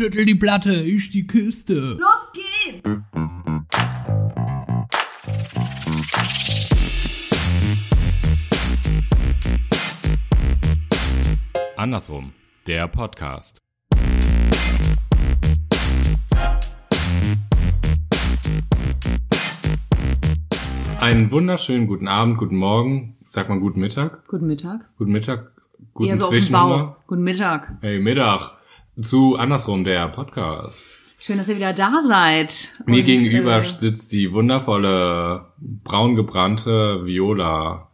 Schüttel die Platte, ich die Kiste. Los geht's! Andersrum, der Podcast. Einen wunderschönen guten Abend, guten Morgen, sagt man guten Mittag? Guten Mittag. Guten Mittag, guten Eher so auf dem Zwischenhunger. Bau. Guten Mittag. Hey, Mittag. Zu Andersrum, der Podcast. Schön, dass ihr wieder da seid. Mir Und, gegenüber äh, sitzt die wundervolle, braun gebrannte Viola.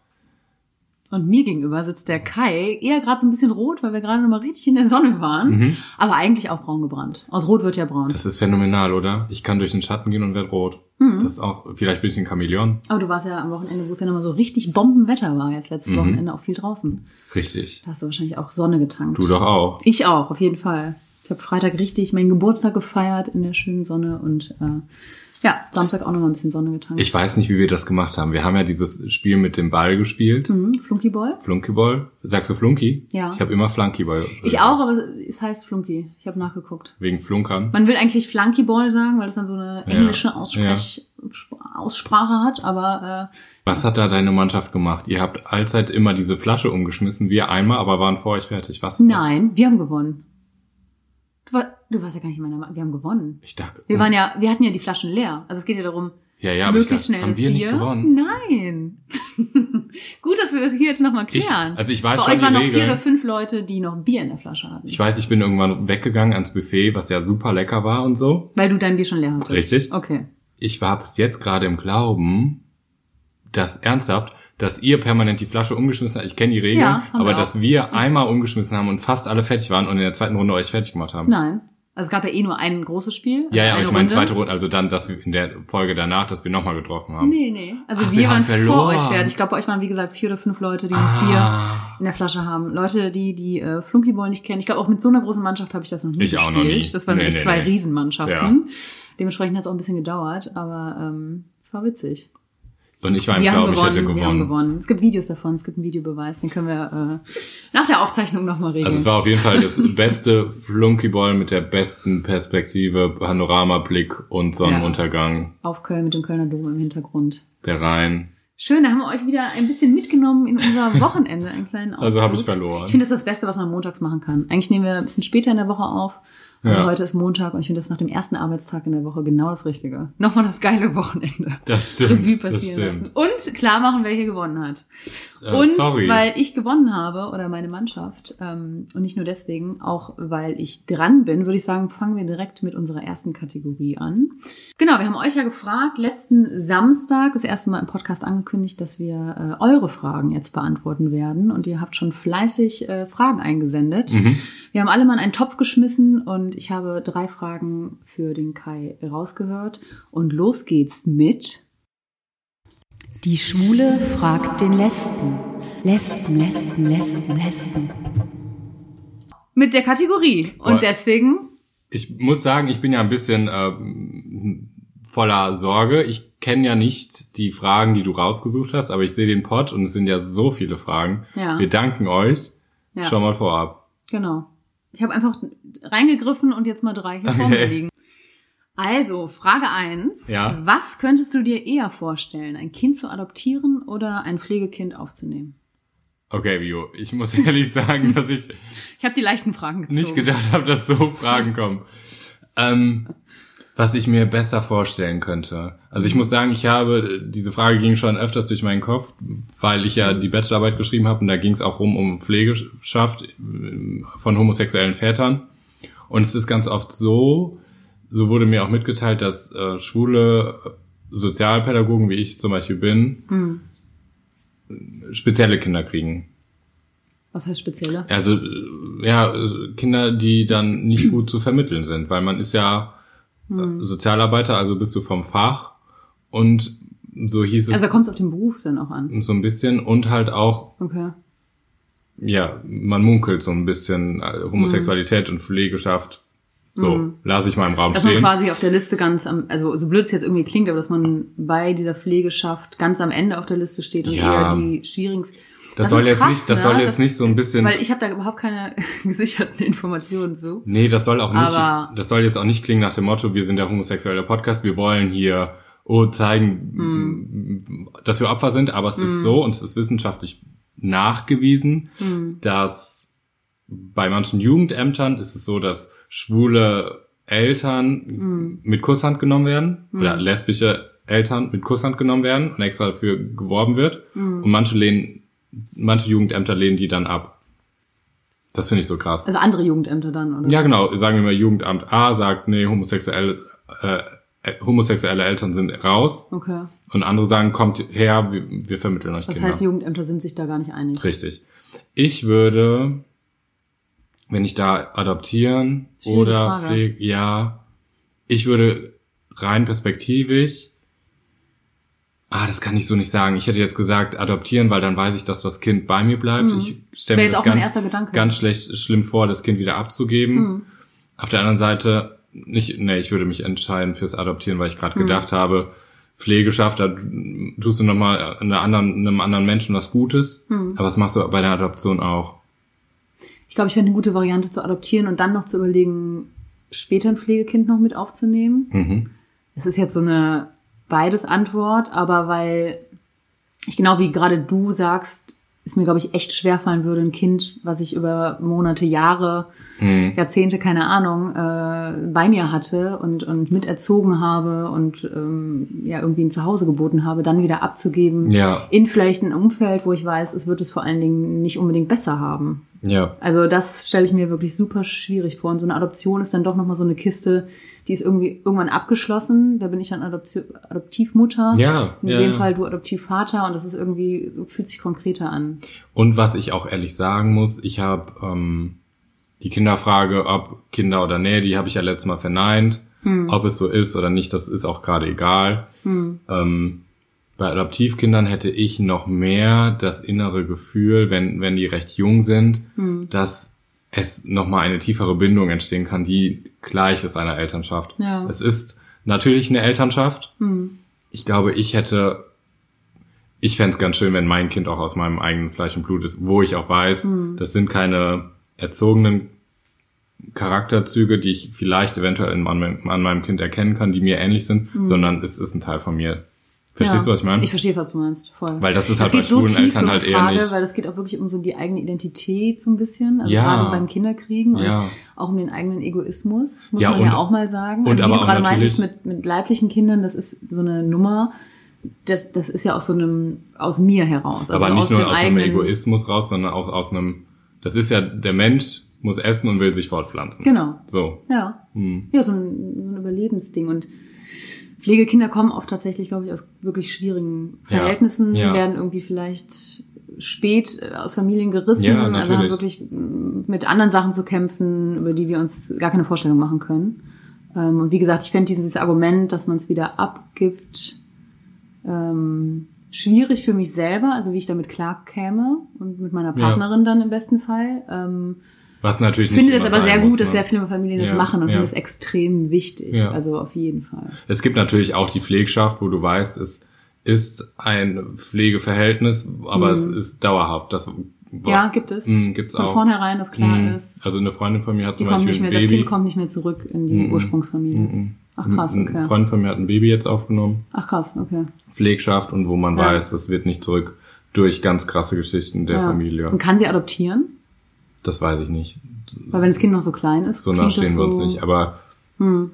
Und mir gegenüber sitzt der Kai, eher gerade so ein bisschen rot, weil wir gerade noch mal richtig in der Sonne waren. Mhm. Aber eigentlich auch braun gebrannt. Aus Rot wird ja braun. Das ist phänomenal, oder? Ich kann durch den Schatten gehen und werde rot. Mhm. Das ist auch, vielleicht bin ich ein Chamäleon. Aber du warst ja am Wochenende, wo es ja nochmal so richtig Bombenwetter war, jetzt letztes Mhm. Wochenende auch viel draußen. Richtig. Da hast du wahrscheinlich auch Sonne getankt. Du doch auch. Ich auch, auf jeden Fall. Ich habe Freitag richtig meinen Geburtstag gefeiert in der schönen Sonne und äh, ja, Samstag auch nochmal ein bisschen Sonne getankt. Ich weiß nicht, wie wir das gemacht haben. Wir haben ja dieses Spiel mit dem Ball gespielt. mhm, Flunkyball? Flunkyball. Sagst du Flunky? Ja. Ich habe immer Flunkyball. Ich auch, aber es heißt Flunky. Ich habe nachgeguckt. Wegen Flunkern. Man will eigentlich Flunkyball sagen, weil das dann so eine Ja, englische Aussprech Aussprache hat, aber äh, Was hat da deine Mannschaft gemacht? Ihr habt allzeit immer diese Flasche umgeschmissen. Wir einmal, aber waren vor euch fertig. Was? nein, wir haben gewonnen. Du, war, du warst ja gar nicht in meiner Wir haben gewonnen. Ich dachte. Wir waren ja, wir hatten ja die Flaschen leer. Also es geht ja darum, ja, ja, aber ich möglichst dachte, schnell haben wir Bier. nicht gewonnen? Nein. Gut, dass wir das hier jetzt nochmal Ich, klären. also ich weiß Bei schon euch waren noch vier Regeln. oder fünf Leute, die noch Bier in der Flasche hatten. Ich weiß, ich bin irgendwann weggegangen ans Buffet, was ja super lecker war und so. weil du dein Bier schon leer hattest. Richtig. Okay. Ich war bis jetzt gerade im Glauben, dass ernsthaft, dass ihr permanent die Flasche umgeschmissen habt. Ich kenne die Regeln, Ja, aber dass wir einmal umgeschmissen haben und fast alle fertig waren und in der zweiten Runde euch fertig gemacht haben. Nein. Also es gab ja eh nur ein großes Spiel. Also ja, ja, aber ich meine Runde. zweite Runde, also dann, dass wir in der Folge danach, dass wir nochmal getroffen haben. Nee, nee. Also Ach, wir, wir waren haben vor verloren. euch fertig. Ich glaube, bei euch waren, wie gesagt, vier oder fünf Leute, die noch Bier Ah, in der Flasche haben. Leute, die die äh, Flunkyball nicht kennen. Ich glaube, auch mit so einer großen Mannschaft habe ich das noch nie Ich gespielt. auch noch nie. Das waren Nee, wirklich nee, zwei nee. Riesenmannschaften. Dementsprechend hat es auch ein bisschen gedauert, aber ähm, es war witzig. Und ich war im wir Glauben, ich gewonnen, hätte wir haben gewonnen. gewonnen. Es gibt Videos davon, es gibt einen Videobeweis, den können wir äh, nach der Aufzeichnung nochmal regeln. Also es war auf jeden Fall das beste Flunkyball mit der besten Perspektive, Panoramablick und Sonnenuntergang, Auf Köln mit dem Kölner Dom im Hintergrund. der Rhein. Schön, da haben wir euch wieder ein bisschen mitgenommen in unser Wochenende, einen kleinen Ausflug. Also habe ich verloren. Ich finde das das Beste, was man montags machen kann. Eigentlich nehmen wir ein bisschen später in der Woche auf. Ja. heute ist Montag und ich finde das nach dem ersten Arbeitstag in der Woche genau das Richtige. Nochmal das geile Wochenende. Das stimmt. Revue passieren lassen. Und klar machen, wer hier gewonnen hat. Äh, und sorry. weil ich gewonnen habe oder meine Mannschaft ähm, und nicht nur deswegen, auch weil ich dran bin, würde ich sagen, fangen wir direkt mit unserer ersten Kategorie an. Genau, wir haben euch ja gefragt, letzten Samstag das erste Mal im Podcast angekündigt, dass wir äh, eure Fragen jetzt beantworten werden und ihr habt schon fleißig äh, Fragen eingesendet. Mhm. Wir haben alle mal in einen Topf geschmissen und ich habe drei Fragen für den Kai rausgehört und los geht's mit die Schwule fragt den Lesben. Lesben, Lesben, Lesben, Lesben. Mit der Kategorie. Und deswegen, Ich muss sagen, ich bin ja ein bisschen äh, voller Sorge. Ich kenne ja nicht die Fragen, die du rausgesucht hast, aber ich sehe den Pod und es sind ja so viele Fragen. ja, Wir danken euch ja schon mal vorab. genau. Ich habe einfach reingegriffen und jetzt mal drei hier vor mir Okay. liegen. Also, Frage eins: Ja. Was könntest du dir eher vorstellen, ein Kind zu adoptieren oder ein Pflegekind aufzunehmen? Okay, Vio, ich muss ehrlich sagen, dass ich Ich habe die leichten Fragen gezogen. nicht gedacht habe, dass so Fragen kommen. Ähm, was ich mir besser vorstellen könnte. Also ich muss sagen, ich habe, diese Frage ging schon öfters durch meinen Kopf, weil ich ja die Bachelorarbeit geschrieben habe und da ging es auch rum um Pflegeschaft äh, von homosexuellen Vätern. Und es ist ganz oft so, so wurde mir auch mitgeteilt, dass äh, schwule Sozialpädagogen, wie ich zum Beispiel bin, Hm. spezielle Kinder kriegen. Was heißt spezielle? Also äh, ja, äh, Kinder, die dann nicht gut zu vermitteln sind, weil man ist ja äh, Hm. Sozialarbeiter, also bist du vom Fach und so hieß es Also kommt es auf den Beruf dann auch an. so ein bisschen und halt auch, Okay. Ja, man munkelt so ein bisschen äh, Homosexualität und Pflegeschaft. So, Mhm. lasse ich mal im Raum Dass man stehen. quasi auf der Liste ganz am, also so blöd es jetzt irgendwie klingt, aber dass man bei dieser Pflegeschaft ganz am Ende auf der Liste steht und Ja. eher die schwierigen. Das, Das soll ist jetzt krass, nicht, das ne? soll jetzt Das- nicht so ein bisschen. Weil ich habe da überhaupt keine gesicherten Informationen zu. Nee, das soll auch nicht, Aber- das soll jetzt auch nicht klingen nach dem Motto, wir sind der homosexuelle Podcast, wir wollen hier oh, zeigen, Hm. dass wir Opfer sind, aber es ist so und es ist wissenschaftlich nachgewiesen, Hm. dass bei manchen Jugendämtern ist es so, dass schwule Eltern Hm. mit Kusshand genommen werden oder lesbische Eltern mit Kusshand genommen werden und extra dafür geworben wird Hm. und manche lehnen, manche Jugendämter lehnen die dann ab. Das finde ich so krass. Also andere Jugendämter dann, oder? Ja, was? genau. Sagen wir mal, Jugendamt A sagt, nee, homosexuelle, äh, homosexuelle Eltern sind raus. Okay. Und andere sagen, kommt her, wir, wir vermitteln euch Das Kinder. heißt, die Jugendämter sind sich da gar nicht einig. Richtig. Ich würde, wenn ich da adoptieren oder Frage. pflege, ja, ich würde rein perspektivisch, ah, das kann ich so nicht sagen. Ich hätte jetzt gesagt, adoptieren, weil dann weiß ich, dass das Kind bei mir bleibt. Mhm. Ich stelle mir das ganz, ganz schlecht, schlimm vor, das Kind wieder abzugeben. Hm. Auf der anderen Seite, nicht, nee, ich würde mich entscheiden fürs Adoptieren, weil ich gerade Hm. gedacht habe, Pflegeschaft, da tust du nochmal einer anderen, einem anderen Menschen was Gutes. Hm. Aber das machst du bei der Adoption auch. Ich glaube, ich fände eine gute Variante zu adoptieren und dann noch zu überlegen, später ein Pflegekind noch mit aufzunehmen. Mhm. Es ist jetzt so eine beides Antwort, aber weil ich genau wie gerade du sagst, es mir, glaube ich, echt schwerfallen würde, ein Kind, was ich über Monate, Jahre, Mhm. Jahrzehnte, keine Ahnung, äh, bei mir hatte und, und miterzogen habe und ähm, ja irgendwie ein Zuhause geboten habe, dann wieder abzugeben Ja, in vielleicht ein Umfeld, wo ich weiß, es wird es vor allen Dingen nicht unbedingt besser haben. ja, Also das stelle ich mir wirklich super schwierig vor. Und so eine Adoption ist dann doch nochmal so eine Kiste, die ist irgendwie irgendwann abgeschlossen. Da bin ich dann Adopti Adoptivmutter. ja. In ja, dem ja. Fall du Adoptivvater und das ist irgendwie, fühlt sich konkreter an. Und was ich auch ehrlich sagen muss, ich habe ähm, die Kinderfrage, ob Kinder oder nee, die habe ich ja letztes Mal verneint. Hm. Ob es so ist oder nicht, das ist auch gerade egal. Hm. Ähm, bei Adoptivkindern hätte ich noch mehr das innere Gefühl, wenn, wenn die recht jung sind, Hm. dass es nochmal eine tiefere Bindung entstehen kann, die gleich ist einer Elternschaft. Ja. Es ist natürlich eine Elternschaft. Hm. Ich glaube, ich hätte, ich fänd's ganz schön, wenn mein Kind auch aus meinem eigenen Fleisch und Blut ist, wo ich auch weiß, Hm. das sind keine erzogenen Charakterzüge, die ich vielleicht eventuell in, an, an meinem Kind erkennen kann, die mir ähnlich sind, sondern es ist ein Teil von mir. Verstehst. Ja. du, was ich meine? Ich verstehe, was du meinst, voll. Weil das ist halt bei geht so schwulen tief, Eltern so eine halt eher Frage, nicht. weil es geht auch wirklich um so die eigene Identität so ein bisschen, also Ja. gerade beim Kinderkriegen und Ja. auch um den eigenen Egoismus, muss man und- ja auch mal sagen. und Also wie aber du auch gerade meintest mit, mit leiblichen Kindern, das ist so eine Nummer, das, das ist ja aus so einem, aus mir heraus. Also Aber nicht aus nur aus einem Egoismus raus, sondern auch aus einem, das ist ja, der Mensch muss essen und will sich fortpflanzen. Genau, So. ja. Hm. Ja, so ein, so ein Überlebensding. Und Pflegekinder kommen oft tatsächlich, glaube ich, aus wirklich schwierigen Ja, Verhältnissen, ja. werden irgendwie vielleicht spät äh, aus Familien gerissen, Ja, also haben wirklich mm, mit anderen Sachen zu kämpfen, über die wir uns gar keine Vorstellung machen können. Ähm, Und wie gesagt, ich fände dieses Argument, dass man es wieder abgibt, ähm, schwierig für mich selber, also wie ich damit klarkäme und mit meiner Ja. Partnerin dann im besten Fall. Was natürlich ich finde es immer aber sehr gut, muss, dass ne? sehr viele Familien das Ja, machen und ja. finde es extrem wichtig. Ja. Also auf jeden Fall. Es gibt natürlich auch die Pflegschaft, wo du weißt, es ist ein Pflegeverhältnis, aber es ist dauerhaft. Das Mhm. Ja, gibt es. Mh, gibt's Von auch. vornherein, das klar Mh, ist. Also eine Freundin von mir hat zum Beispiel nicht mehr, ein das Baby. Kind kommt nicht mehr zurück in die Mhm. Ursprungsfamilie. Mhm. Ach krass, okay. Ein Freund von mir hat ein Baby jetzt aufgenommen, Ach krass, okay. Pflegschaft, und wo man Ja. weiß, das wird nicht zurück durch ganz krasse Geschichten der Ja. Familie. Und kann sie adoptieren? Das weiß ich nicht. Weil wenn das Kind noch so klein ist, So nah klingt stehen das wir uns so, nicht, aber Hm.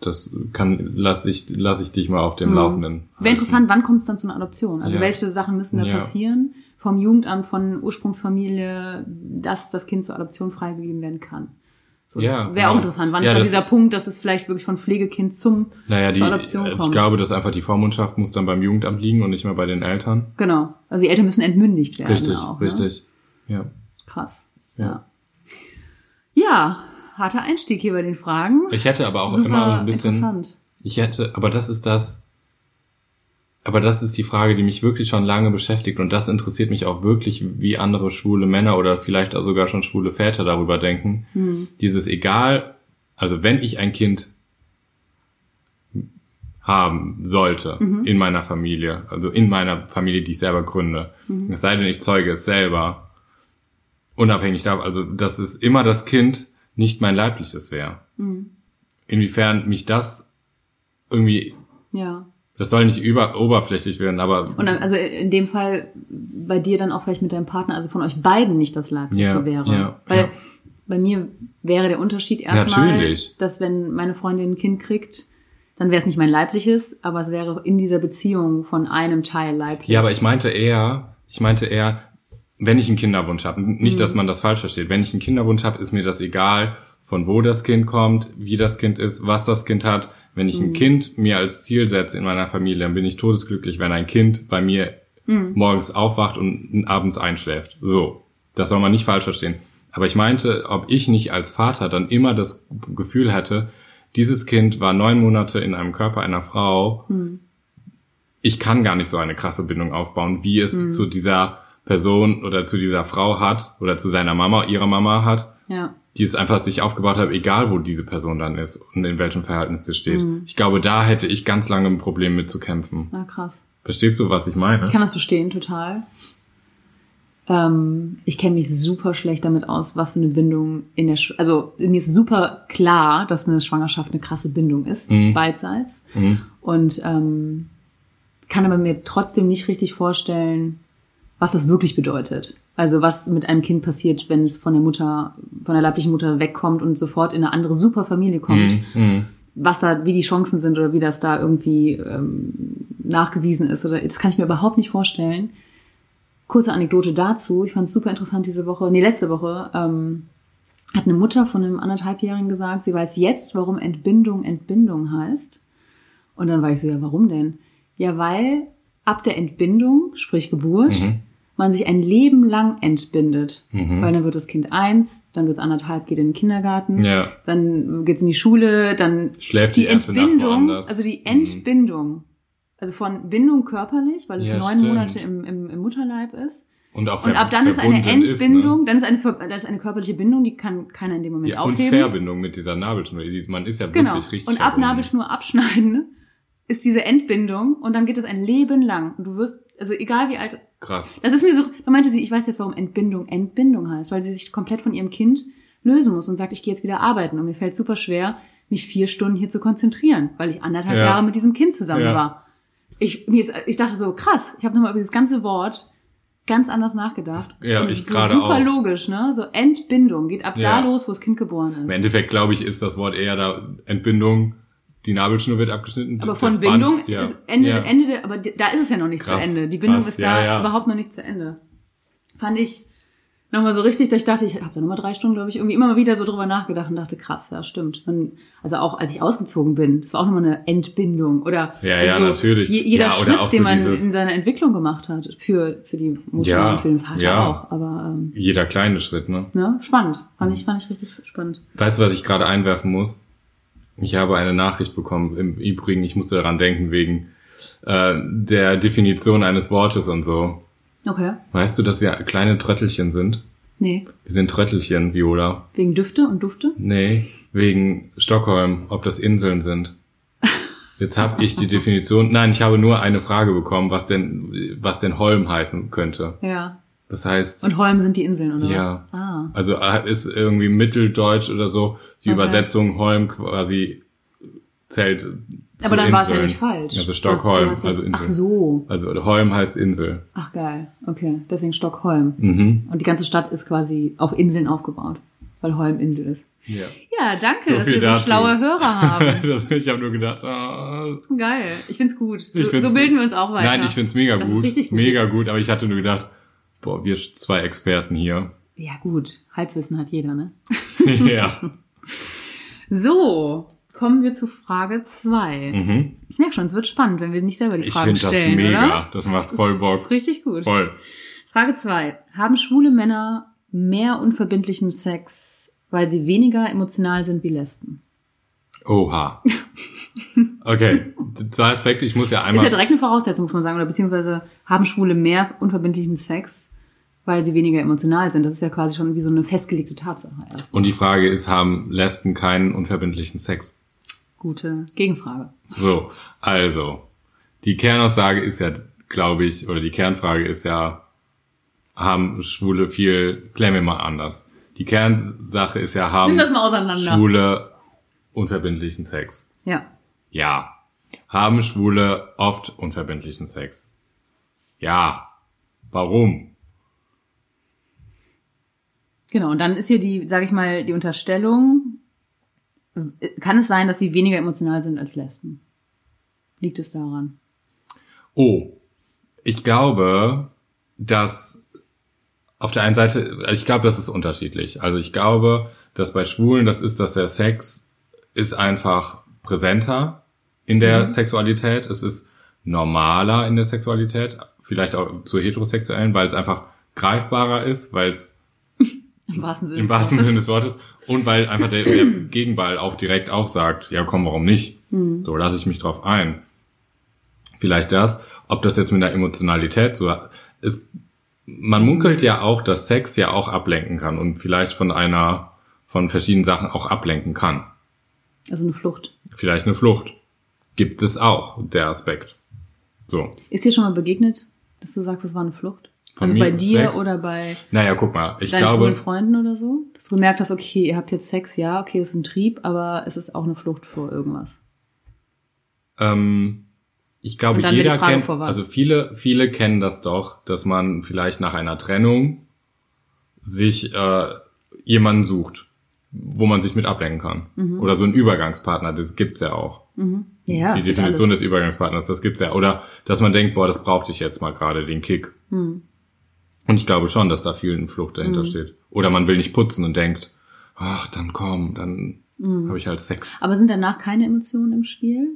das kann, lass ich, lass ich dich mal auf dem Hm. Laufenden. Wäre halten. interessant, wann kommt es dann zu einer Adoption? Also Ja. welche Sachen müssen da Ja. passieren vom Jugendamt, von Ursprungsfamilie, dass das Kind zur Adoption freigegeben werden kann? So, das Ja, wäre auch genau. interessant. Wann Ja, ist dann dieser Punkt, dass es vielleicht wirklich von Pflegekind zum Naja, die, zur Adoption also ich kommt? glaube, dass einfach die Vormundschaft muss dann beim Jugendamt liegen und nicht mehr bei den Eltern. Genau. Also die Eltern müssen entmündigt werden. Richtig, auch, Ne? richtig. Ja. Krass. Ja. Ja. harter Einstieg hier bei den Fragen. Ich hätte aber auch Super immer ein bisschen, interessant. ich hätte, aber das ist das, aber das ist die Frage, die mich wirklich schon lange beschäftigt und das interessiert mich auch wirklich, wie andere schwule Männer oder vielleicht auch sogar schon schwule Väter darüber denken. Hm. Dieses egal, also wenn ich ein Kind haben sollte Mhm. in meiner Familie, also in meiner Familie, die ich selber gründe. Mhm. Es sei denn, ich zeuge es selber, unabhängig davon, also dass es immer das Kind nicht mein leibliches wäre. Mhm. Inwiefern mich das irgendwie, Ja. das soll nicht über, oberflächlich werden, aber Und also in dem Fall bei dir dann auch vielleicht mit deinem Partner, also von euch beiden nicht das Leibliche Ja, wäre. ja, Weil ja. bei mir wäre der Unterschied erstmal, dass wenn meine Freundin ein Kind kriegt, dann wäre es nicht mein leibliches, aber es wäre in dieser Beziehung von einem Teil leiblich. Ja, aber ich meinte eher, ich meinte eher, wenn ich einen Kinderwunsch habe, nicht, dass man das falsch versteht. Wenn ich einen Kinderwunsch habe, ist mir das egal, von wo das Kind kommt, wie das Kind ist, was das Kind hat. Wenn ich ein Kind mir als Ziel setze in meiner Familie, dann bin ich todesglücklich, wenn ein Kind bei mir morgens aufwacht und abends einschläft. So, das soll man nicht falsch verstehen. Aber ich meinte, ob ich nicht als Vater dann immer das Gefühl hätte, dieses Kind war neun Monate in einem Körper einer Frau, ich kann gar nicht so eine krasse Bindung aufbauen, wie es zu dieser Person oder zu dieser Frau hat oder zu seiner Mama, ihrer Mama hat, Ja. die es einfach sich aufgebaut hat, egal wo diese Person dann ist und in welchem Verhältnis sie steht. Ich glaube, da hätte ich ganz lange ein Problem mit zu kämpfen. Na krass. Verstehst du, was ich meine? Ich kann das verstehen, total. Ähm, ich kenne mich super schlecht damit aus, was für eine Bindung in der, Sch also mir ist super klar, dass eine Schwangerschaft eine krasse Bindung ist, Mhm. beidseits. Mhm. Und ähm, kann aber mir trotzdem nicht richtig vorstellen, was das wirklich bedeutet. Also was mit einem Kind passiert, wenn es von der Mutter, von der leiblichen Mutter wegkommt und sofort in eine andere super Familie kommt. Mhm. Mhm. Was da, wie die Chancen sind oder wie das da irgendwie ähm, nachgewiesen ist. Oder das kann ich mir überhaupt nicht vorstellen. Kurze Anekdote dazu. Ich fand es super interessant diese Woche, nee, letzte Woche, ähm, hat eine Mutter von einem anderthalbjährigen gesagt, sie weiß jetzt, warum Entbindung Entbindung heißt. Und dann war ich so, ja, warum denn? Ja, weil ab der Entbindung, sprich Geburt, Mhm. Man sich ein Leben lang entbindet. Mhm. Weil dann wird das Kind eins, dann wird es anderthalb, geht in den Kindergarten, Ja. dann geht's in die Schule, dann Schläft die die Entbindung, also die Mhm. Entbindung, also von Bindung körperlich, weil es Ja, neun stimmt. Monate im, im, im Mutterleib ist. Und, auch Und ab dann ist eine Entbindung, ne? dann ist eine, dann ist eine körperliche Bindung, die kann keiner in dem Moment Ja, und aufheben. Verbindung mit dieser Nabelschnur. Man ist ja Genau. wirklich richtig Und ab. Nabelschnur abschneiden ist diese Entbindung und dann geht es ein Leben lang. Und du wirst, also egal wie alt, Krass. das ist mir so, da meinte sie, ich weiß jetzt, warum Entbindung Entbindung heißt, weil sie sich komplett von ihrem Kind lösen muss und sagt, ich gehe jetzt wieder arbeiten und mir fällt super schwer, mich vier Stunden hier zu konzentrieren, weil ich anderthalb Ja. Jahre mit diesem Kind zusammen Ja. war. Ich, mir ist, ich dachte so, krass, ich habe nochmal über dieses ganze Wort ganz anders nachgedacht. Ja, und es ich ist so gerade super auch. logisch, ne? So Entbindung geht ab Ja. da los, wo das Kind geboren ist. Im Endeffekt, glaube ich, ist das Wort eher da Entbindung. Die Nabelschnur wird abgeschnitten. Aber von Band- Bindung ja. ist Ende, ja. Ende der, aber da ist es ja noch nicht Krass, zu Ende. Die Bindung krass, ist ja, da ja. überhaupt noch nicht zu Ende. Fand ich nochmal so richtig, dass ich dachte, ich habe da nochmal drei Stunden, glaube ich, irgendwie immer mal wieder so drüber nachgedacht und dachte, krass, ja, stimmt. Und, also auch als ich ausgezogen bin, das war auch nochmal eine Entbindung. Oder Ja, ja, also natürlich. Je, jeder Ja, Schritt, so den man in seiner Entwicklung gemacht hat, für, für die Mutter Ja, und für den Vater ja. auch. Aber ähm, Jeder kleine Schritt, ne? ne, spannend. Fand ich, fand ich richtig spannend. Weißt du, was ich gerade einwerfen muss? Ich habe eine Nachricht bekommen. Im Übrigen, ich musste daran denken, wegen äh, der Definition eines Wortes und so. Okay. Weißt du, dass wir kleine Tröttelchen sind? Nee. Wir sind Tröttelchen, Viola. Wegen Düfte und Dufte? Nee, wegen Stockholm, ob das Inseln sind. Jetzt habe ich die Definition. Nein, ich habe nur eine Frage bekommen, was denn, was denn Holm heißen könnte. Ja. Das heißt, Und Holm sind die Inseln, oder Ja. was? Ah. also äh, ist irgendwie Mitteldeutsch oder so. Die Okay. Übersetzung Holm quasi zählt. zu Aber dann war es ja nicht falsch. Also Stockholm, du hast ja- also Insel. Ach so. Also Holm heißt Insel. Ach geil. Okay. Deswegen Stockholm. Mhm. Und die ganze Stadt ist quasi auf Inseln aufgebaut, weil Holm Insel ist. Ja. Ja, danke, So dass wir so dazu. schlaue Hörer haben. das, ich habe nur gedacht, ah, Geil. Ich find's gut. Ich so, find's- so bilden wir uns auch weiter. Nein, ich find's mega Das gut. richtig gut. Mega gut, aber ich hatte nur gedacht, boah, wir zwei Experten hier. Ja, gut. Halbwissen hat jeder, ne? ja. So, kommen wir zu Frage zwei. Mhm. Ich merke schon, es wird spannend, wenn wir nicht selber die Ich Fragen finde das stellen, mega. oder? Das macht voll Das Bock. ist richtig gut. Voll. Frage zwei: Haben schwule Männer mehr unverbindlichen Sex, weil sie weniger emotional sind wie Lesben? Oha. Okay, zwei Aspekte. Ich muss ja Ist einmal. ja direkt eine Voraussetzung, muss man sagen, oder beziehungsweise haben Schwule mehr unverbindlichen Sex, weil sie weniger emotional sind. Das ist ja quasi schon wie so eine festgelegte Tatsache. erstmal. Und die Frage ist, haben Lesben keinen unverbindlichen Sex? Gute Gegenfrage. So, also, die Kernaussage ist ja, glaube ich, oder die Kernfrage ist ja, haben Schwule viel, klären wir mal anders. Die Kernsache ist ja, haben Nimm das mal auseinander. Schwule unverbindlichen Sex? Ja. Ja. Haben Schwule oft unverbindlichen Sex? Ja. Warum? Genau, und dann ist hier die, sage ich mal, die Unterstellung, kann es sein, dass sie weniger emotional sind als Lesben? Liegt es daran? Oh, ich glaube, dass auf der einen Seite, also ich glaube, das ist unterschiedlich. Also ich glaube, dass bei Schwulen das ist, dass der Sex ist einfach präsenter in der Mhm. Sexualität. Es ist normaler in der Sexualität, vielleicht auch zur heterosexuellen, weil es einfach greifbarer ist, weil es Im wahrsten Sinne. im des wahrsten Wortes. Sinne des Wortes und weil einfach der, der Gegenball auch direkt auch sagt, ja komm, warum nicht? Hm. So lasse ich mich drauf ein. Vielleicht das, ob das jetzt mit der Emotionalität so ist. Man munkelt ja auch, dass Sex ja auch ablenken kann und vielleicht von einer, von verschiedenen Sachen auch ablenken kann. Also eine Flucht. Vielleicht eine Flucht. Gibt es auch, der Aspekt. So. Ist dir schon mal begegnet, dass du sagst, es war eine Flucht? Also bei dir Sex? oder bei Naja, guck mal, ich deinen glaube, Freunden oder so? Dass du gemerkt hast, okay, ihr habt jetzt Sex, ja, okay, es ist ein Trieb, aber es ist auch eine Flucht vor irgendwas. Ähm, ich glaube, jeder Frage, kennt, vor was? also viele, viele kennen das doch, dass man vielleicht nach einer Trennung sich äh, jemanden sucht, wo man sich mit ablenken kann. Mhm. Oder so einen Übergangspartner, das gibt's ja auch. Mhm. Ja, die Definition des Übergangspartners, das gibt's ja. Oder dass man denkt, boah, das brauchte ich jetzt mal gerade, den Kick. Hm. Und ich glaube schon, dass da viel eine Flucht dahinter Mhm. steht. Oder man will nicht putzen und denkt, ach, dann komm, dann Mhm. habe ich halt Sex. Aber sind danach keine Emotionen im Spiel?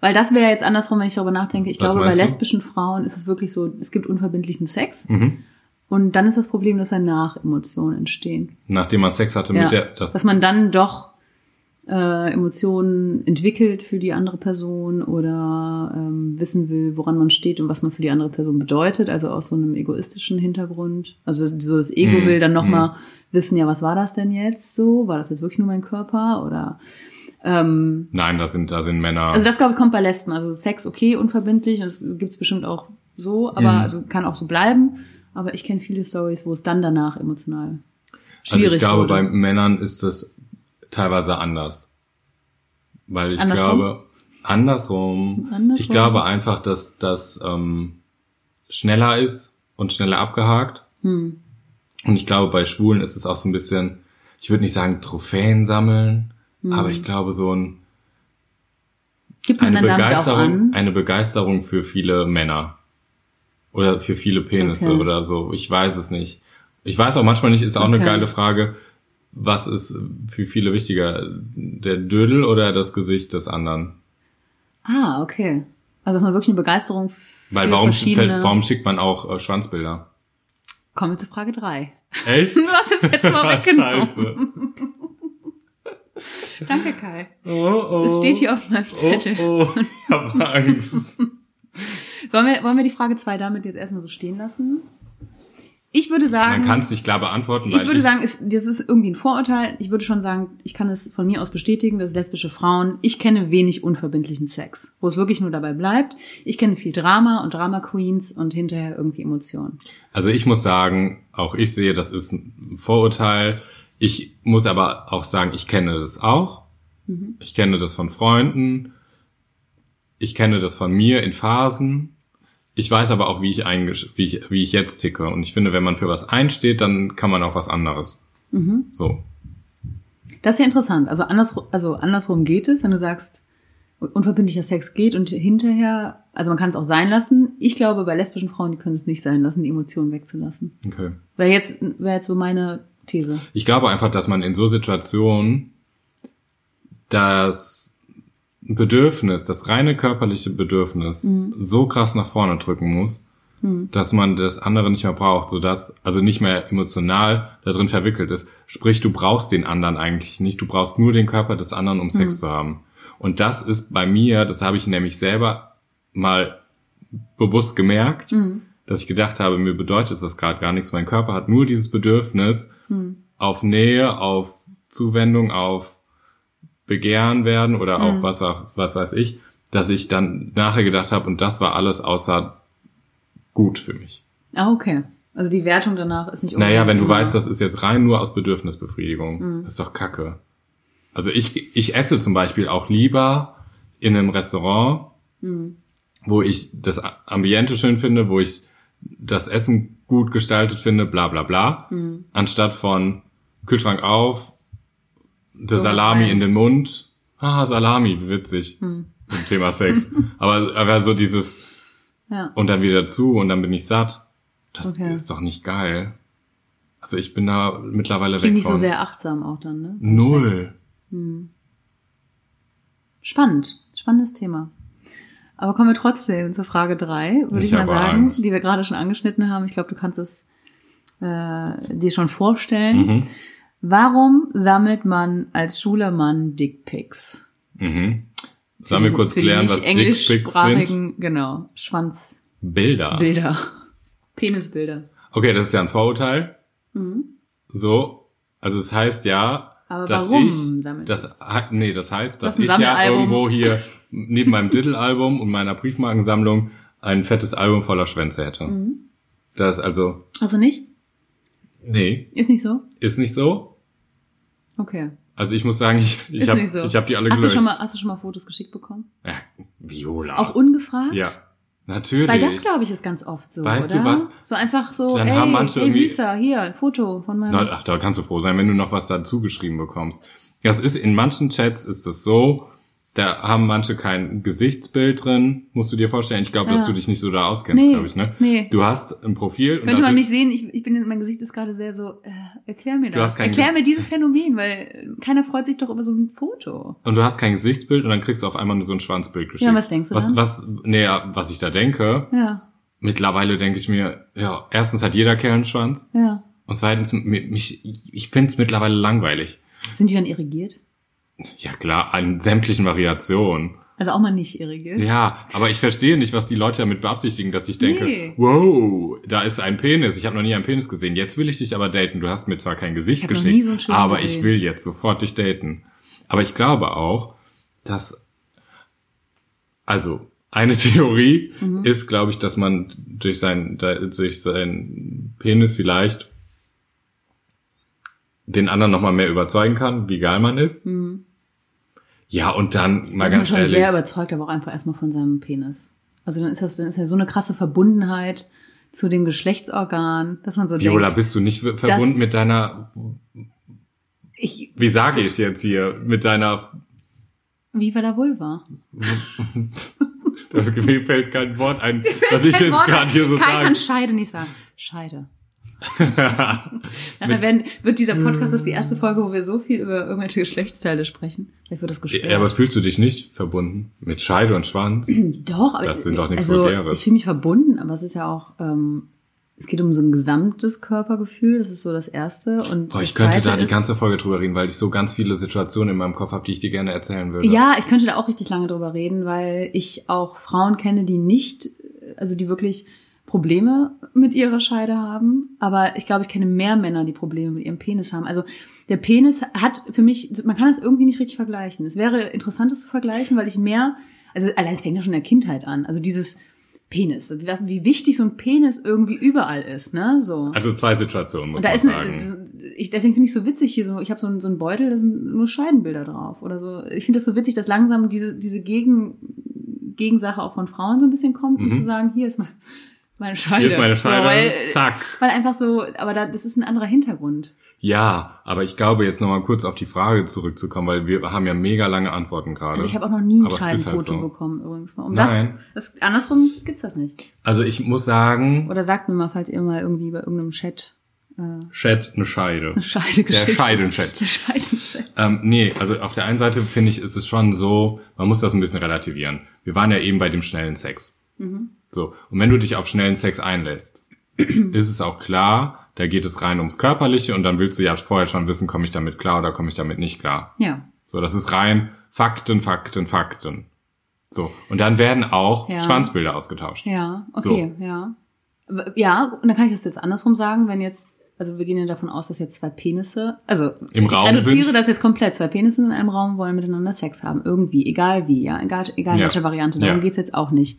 Weil das wäre jetzt andersrum, wenn ich darüber nachdenke. Ich Was glaube, bei du? lesbischen Frauen ist es wirklich so, es gibt unverbindlichen Sex Mhm. und dann ist das Problem, dass danach Emotionen entstehen. Nachdem man Sex hatte Ja, mit der, das dass man dann doch äh, Emotionen entwickelt für die andere Person oder ähm, wissen will, woran man steht und was man für die andere Person bedeutet, also aus so einem egoistischen Hintergrund. Also das, so das Ego Mhm, will dann nochmal wissen, ja, was war das denn jetzt so? War das jetzt wirklich nur mein Körper oder ähm, Nein, da sind, da sind Männer. also das glaube ich kommt bei Lesben. Also Sex okay, unverbindlich, und das gibt's bestimmt auch so, aber Mhm. also kann auch so bleiben. Aber ich kenne viele Stories, wo es dann danach emotional also schwierig ich glaube, wurde. bei Männern ist das teilweise anders. Weil ich Andersrum? glaube, andersrum, Andersrum? ich glaube einfach, dass das ähm, schneller ist und schneller abgehakt. hm. Und ich glaube, bei Schwulen ist es auch so ein bisschen, ich würde nicht sagen Trophäen sammeln, Mhm. aber ich glaube so ein, Gibt eine Begeisterung, an? eine Begeisterung für viele Männer. Oder für viele Penisse Okay. oder so. Ich weiß es nicht. Ich weiß auch manchmal nicht, ist auch eine Okay. geile Frage, was ist für viele wichtiger, der Dödel oder das Gesicht des anderen? Ah, okay. Also dass man wirklich eine Begeisterung für Weil warum, verschiedene... warum schickt man auch äh, Schwanzbilder? Kommen wir zu Frage drei. Echt? Du hast es jetzt mal weggenommen. Scheiße. Danke, Kai. Oh, oh. Es steht hier auf meinem Zettel. Oh, oh. Ich habe Angst. Wollen, wir, wollen wir die Frage zwei damit jetzt erstmal so stehen lassen? Ich würde sagen... Man kann es nicht klar beantworten. Ich würde sagen, es, das ist irgendwie ein Vorurteil. Ich würde schon sagen, ich kann es von mir aus bestätigen, dass lesbische Frauen, ich kenne wenig unverbindlichen Sex, wo es wirklich nur dabei bleibt. Ich kenne viel Drama und Drama Queens und hinterher irgendwie Emotionen. Also ich muss sagen, auch ich sehe, das ist ein Vorurteil. Ich muss aber auch sagen, ich kenne das auch. Mhm. Ich kenne das von Freunden. Ich kenne das von mir in Phasen. Ich weiß aber auch, wie ich, wie ich, wie ich jetzt ticke. Und ich finde, wenn man für was einsteht, dann kann man auch was anderes. Mhm. So. Das ist ja interessant. Also, andersrum, also andersrum geht es, wenn du sagst, unverbindlicher Sex geht und hinterher, also man kann es auch sein lassen. Ich glaube, bei lesbischen Frauen, die können es nicht sein lassen, die Emotionen wegzulassen. Okay. Wäre jetzt, wäre jetzt so meine These. Ich glaube einfach, dass man in so Situationen das Bedürfnis, das reine körperliche Bedürfnis Mhm. so krass nach vorne drücken muss, Hm. dass man das andere nicht mehr braucht, sodass, also nicht mehr emotional da drin verwickelt ist. Sprich, du brauchst den anderen eigentlich nicht, du brauchst nur den Körper des anderen, um Sex Mhm. zu haben. Und das ist bei mir, das habe ich nämlich selber mal bewusst gemerkt, Mhm. dass ich gedacht habe, mir bedeutet das gerade gar nichts. Mein Körper hat nur dieses Bedürfnis Hm. auf Nähe, auf Zuwendung, auf begehren werden oder auch Mhm. was, auch- was weiß ich, dass ich dann nachher gedacht habe, und das war alles außer gut für mich. Ah, okay. Also die Wertung danach ist nicht Naja, wenn du immer- weißt, das ist jetzt rein nur aus Bedürfnisbefriedigung, Mhm. ist doch kacke. Also ich, ich esse zum Beispiel auch lieber in einem Restaurant, Mhm. wo ich das Ambiente schön finde, wo ich das Essen gut gestaltet finde, bla bla bla, Mhm. anstatt von Kühlschrank auf, der Salami rein. in den Mund. Haha, Salami, witzig. Mhm. Im Thema Sex. aber, aber so dieses Ja. und dann wieder zu und dann bin ich satt. Das Okay. ist doch nicht geil. Also ich bin da mittlerweile Klingt weg nicht von. so sehr achtsam auch dann, ne? Beim. Null. Hm. Spannend, spannendes Thema. Aber kommen wir trotzdem zur Frage drei, würde Ich ich, mal sagen, Angst. die wir gerade schon angeschnitten haben. Ich glaube, du kannst es äh, dir schon vorstellen. Mhm. Warum sammelt man als schwuler Mann Dickpics? Mhm. Sollen wir kurz für klären, was Dickpics sind? englischsprachigen, genau, Schwanzbilder, Bilder. Penisbilder. Okay, das ist ja ein Vorurteil. Mhm. So. Also es heißt ja, Aber dass warum ich, sammelt das, das? nee, das heißt, dass ein ich ja irgendwo hier neben meinem Diddle-Album und meiner Briefmarkensammlung ein fettes Album voller Schwänze hätte. Mhm. Das also, Also nicht? Nee, Ist nicht so? ist nicht so. Okay. Also ich muss sagen, ich, ich habe so. ich hab die alle Hast du, gelöscht. schon mal, hast du schon mal Fotos geschickt bekommen? ja, Viola. Auch ungefragt? ja, natürlich. Weil das, glaube ich, ist ganz oft so, Weißt oder? du was? So einfach so, Dann ey, haben manche irgendwie- Süßer, hier, ein Foto von meinem... Na, ach, da kannst du froh sein, wenn du noch was dazu geschrieben bekommst. Das ist in manchen Chats ist es so, da haben manche kein Gesichtsbild drin, musst du dir vorstellen. Ich glaube, Ja. dass du dich nicht so da auskennst, Nee, glaube ich, ne? nee. Du hast ein Profil Könnte man mich sehen, ich, ich bin, mein Gesicht ist gerade sehr so, äh, erklär mir Du das. hast kein Erklär Ge- mir dieses Phänomen, weil keiner freut sich doch über so ein Foto. und du hast kein Gesichtsbild und dann kriegst du auf einmal nur so ein Schwanzbild geschickt. Ja, was denkst du was, dann? Was, nee, ja, was ich da denke, Ja, mittlerweile denke ich mir, ja, erstens hat jeder Kerl einen Schwanz ja. und zweitens, mi- mich, ich, ich finde es mittlerweile langweilig. Sind die dann irrigiert? Ja klar, an sämtlichen Variationen. Also auch mal nicht irrigiert? Ja, aber ich verstehe nicht, was die Leute damit beabsichtigen, dass ich denke, Nee. wow, da ist ein Penis. Ich habe noch nie einen Penis gesehen. Jetzt will ich dich aber daten. Du hast mir zwar kein Gesicht Ich geschickt, so aber gesehen. ich will jetzt sofort dich daten. Aber ich glaube auch, dass also eine Theorie Mhm. ist, glaube ich, dass man durch seinen durch seinen Penis vielleicht den anderen noch mal mehr überzeugen kann, wie geil man ist. Mhm. Ja, und dann mal Da ist man ganz schon ehrlich. sehr überzeugt, aber auch einfach erstmal von seinem Penis. Also dann ist das, dann ist ja so eine krasse Verbundenheit zu dem Geschlechtsorgan, dass man so Viola, denkt, bist du nicht verbunden mit deiner, ich, wie sage ich jetzt hier, mit deiner, Viva la Vulva. mir fällt kein Wort ein, was ich jetzt gerade hier so Kai kann sage. Scheide nicht sagen. Scheide. Nachher werden, wird dieser Podcast, das ist die erste Folge, wo wir so viel über irgendwelche Geschlechtsteile sprechen. Vielleicht wird das gesperrt. Ja, aber fühlst du dich nicht verbunden mit Scheide und Schwanz? Doch, aber Das sind doch nichts also, Vulgäres. ich fühle mich verbunden, aber es ist ja auch, ähm, es geht um so ein gesamtes Körpergefühl, das ist so das Erste. Und Boah, ich könnte da die ganze Folge drüber reden, weil ich so ganz viele Situationen in meinem Kopf habe, die ich dir gerne erzählen würde. Ja, ich könnte da auch richtig lange drüber reden, weil ich auch Frauen kenne, die nicht, also die wirklich Probleme mit ihrer Scheide haben. Aber ich glaube, ich kenne mehr Männer, die Probleme mit ihrem Penis haben. Also der Penis hat für mich, man kann das irgendwie nicht richtig vergleichen. Es wäre interessant, das zu vergleichen, weil ich mehr, also allein es fängt ja schon in der Kindheit an. Also dieses Penis, wie, wichtig so ein Penis irgendwie überall ist, ne? So. Also zwei Situationen, muss Und da man ist das- ich, deswegen finde ich so witzig hier so, ich habe so, einen- so einen Beutel, da sind nur Scheidenbilder drauf oder so. Ich finde das so witzig, dass langsam diese, diese Gegen, Gegensache auch von Frauen so ein bisschen kommt, um Mhm. zu sagen, hier ist mein, meine Scheide. Hier ist meine Scheide, So, weil, zack. weil einfach so, aber da, das ist ein anderer Hintergrund. Ja, aber ich glaube, jetzt nochmal kurz auf die Frage zurückzukommen, weil wir haben ja mega lange Antworten gerade. Also ich habe auch noch nie ein Aber halt Scheidenfoto so. bekommen übrigens. Um Nein. Das, das, andersrum gibt's das nicht. Also ich muss sagen, Oder sagt mir mal, falls ihr mal irgendwie bei irgendeinem Chat äh, Chat eine Scheide. eine Scheide Der geschickt habt. Scheidenchat. Der Scheidenchat. Ähm, nee, also auf der einen Seite finde ich, ist es schon so, man muss das ein bisschen relativieren. Wir waren ja eben bei dem schnellen Sex. Mhm. So, und wenn du dich auf schnellen Sex einlässt, ist es auch klar, da geht es rein ums Körperliche und dann willst du ja vorher schon wissen, komme ich damit klar oder komme ich damit nicht klar. Ja. So, das ist rein Fakten, Fakten, Fakten. So, und dann werden auch Ja. Schwanzbilder ausgetauscht. Ja, okay, ja. W- Ja, und dann kann ich das jetzt andersrum sagen, wenn jetzt also wir gehen ja davon aus, dass jetzt zwei Penisse, also Im ich Raum reduziere sind. das jetzt komplett. Zwei Penisse in einem Raum wollen miteinander Sex haben. Irgendwie, egal wie, ja, egal, egal Ja. welche Variante. Darum Ja. geht's jetzt auch nicht.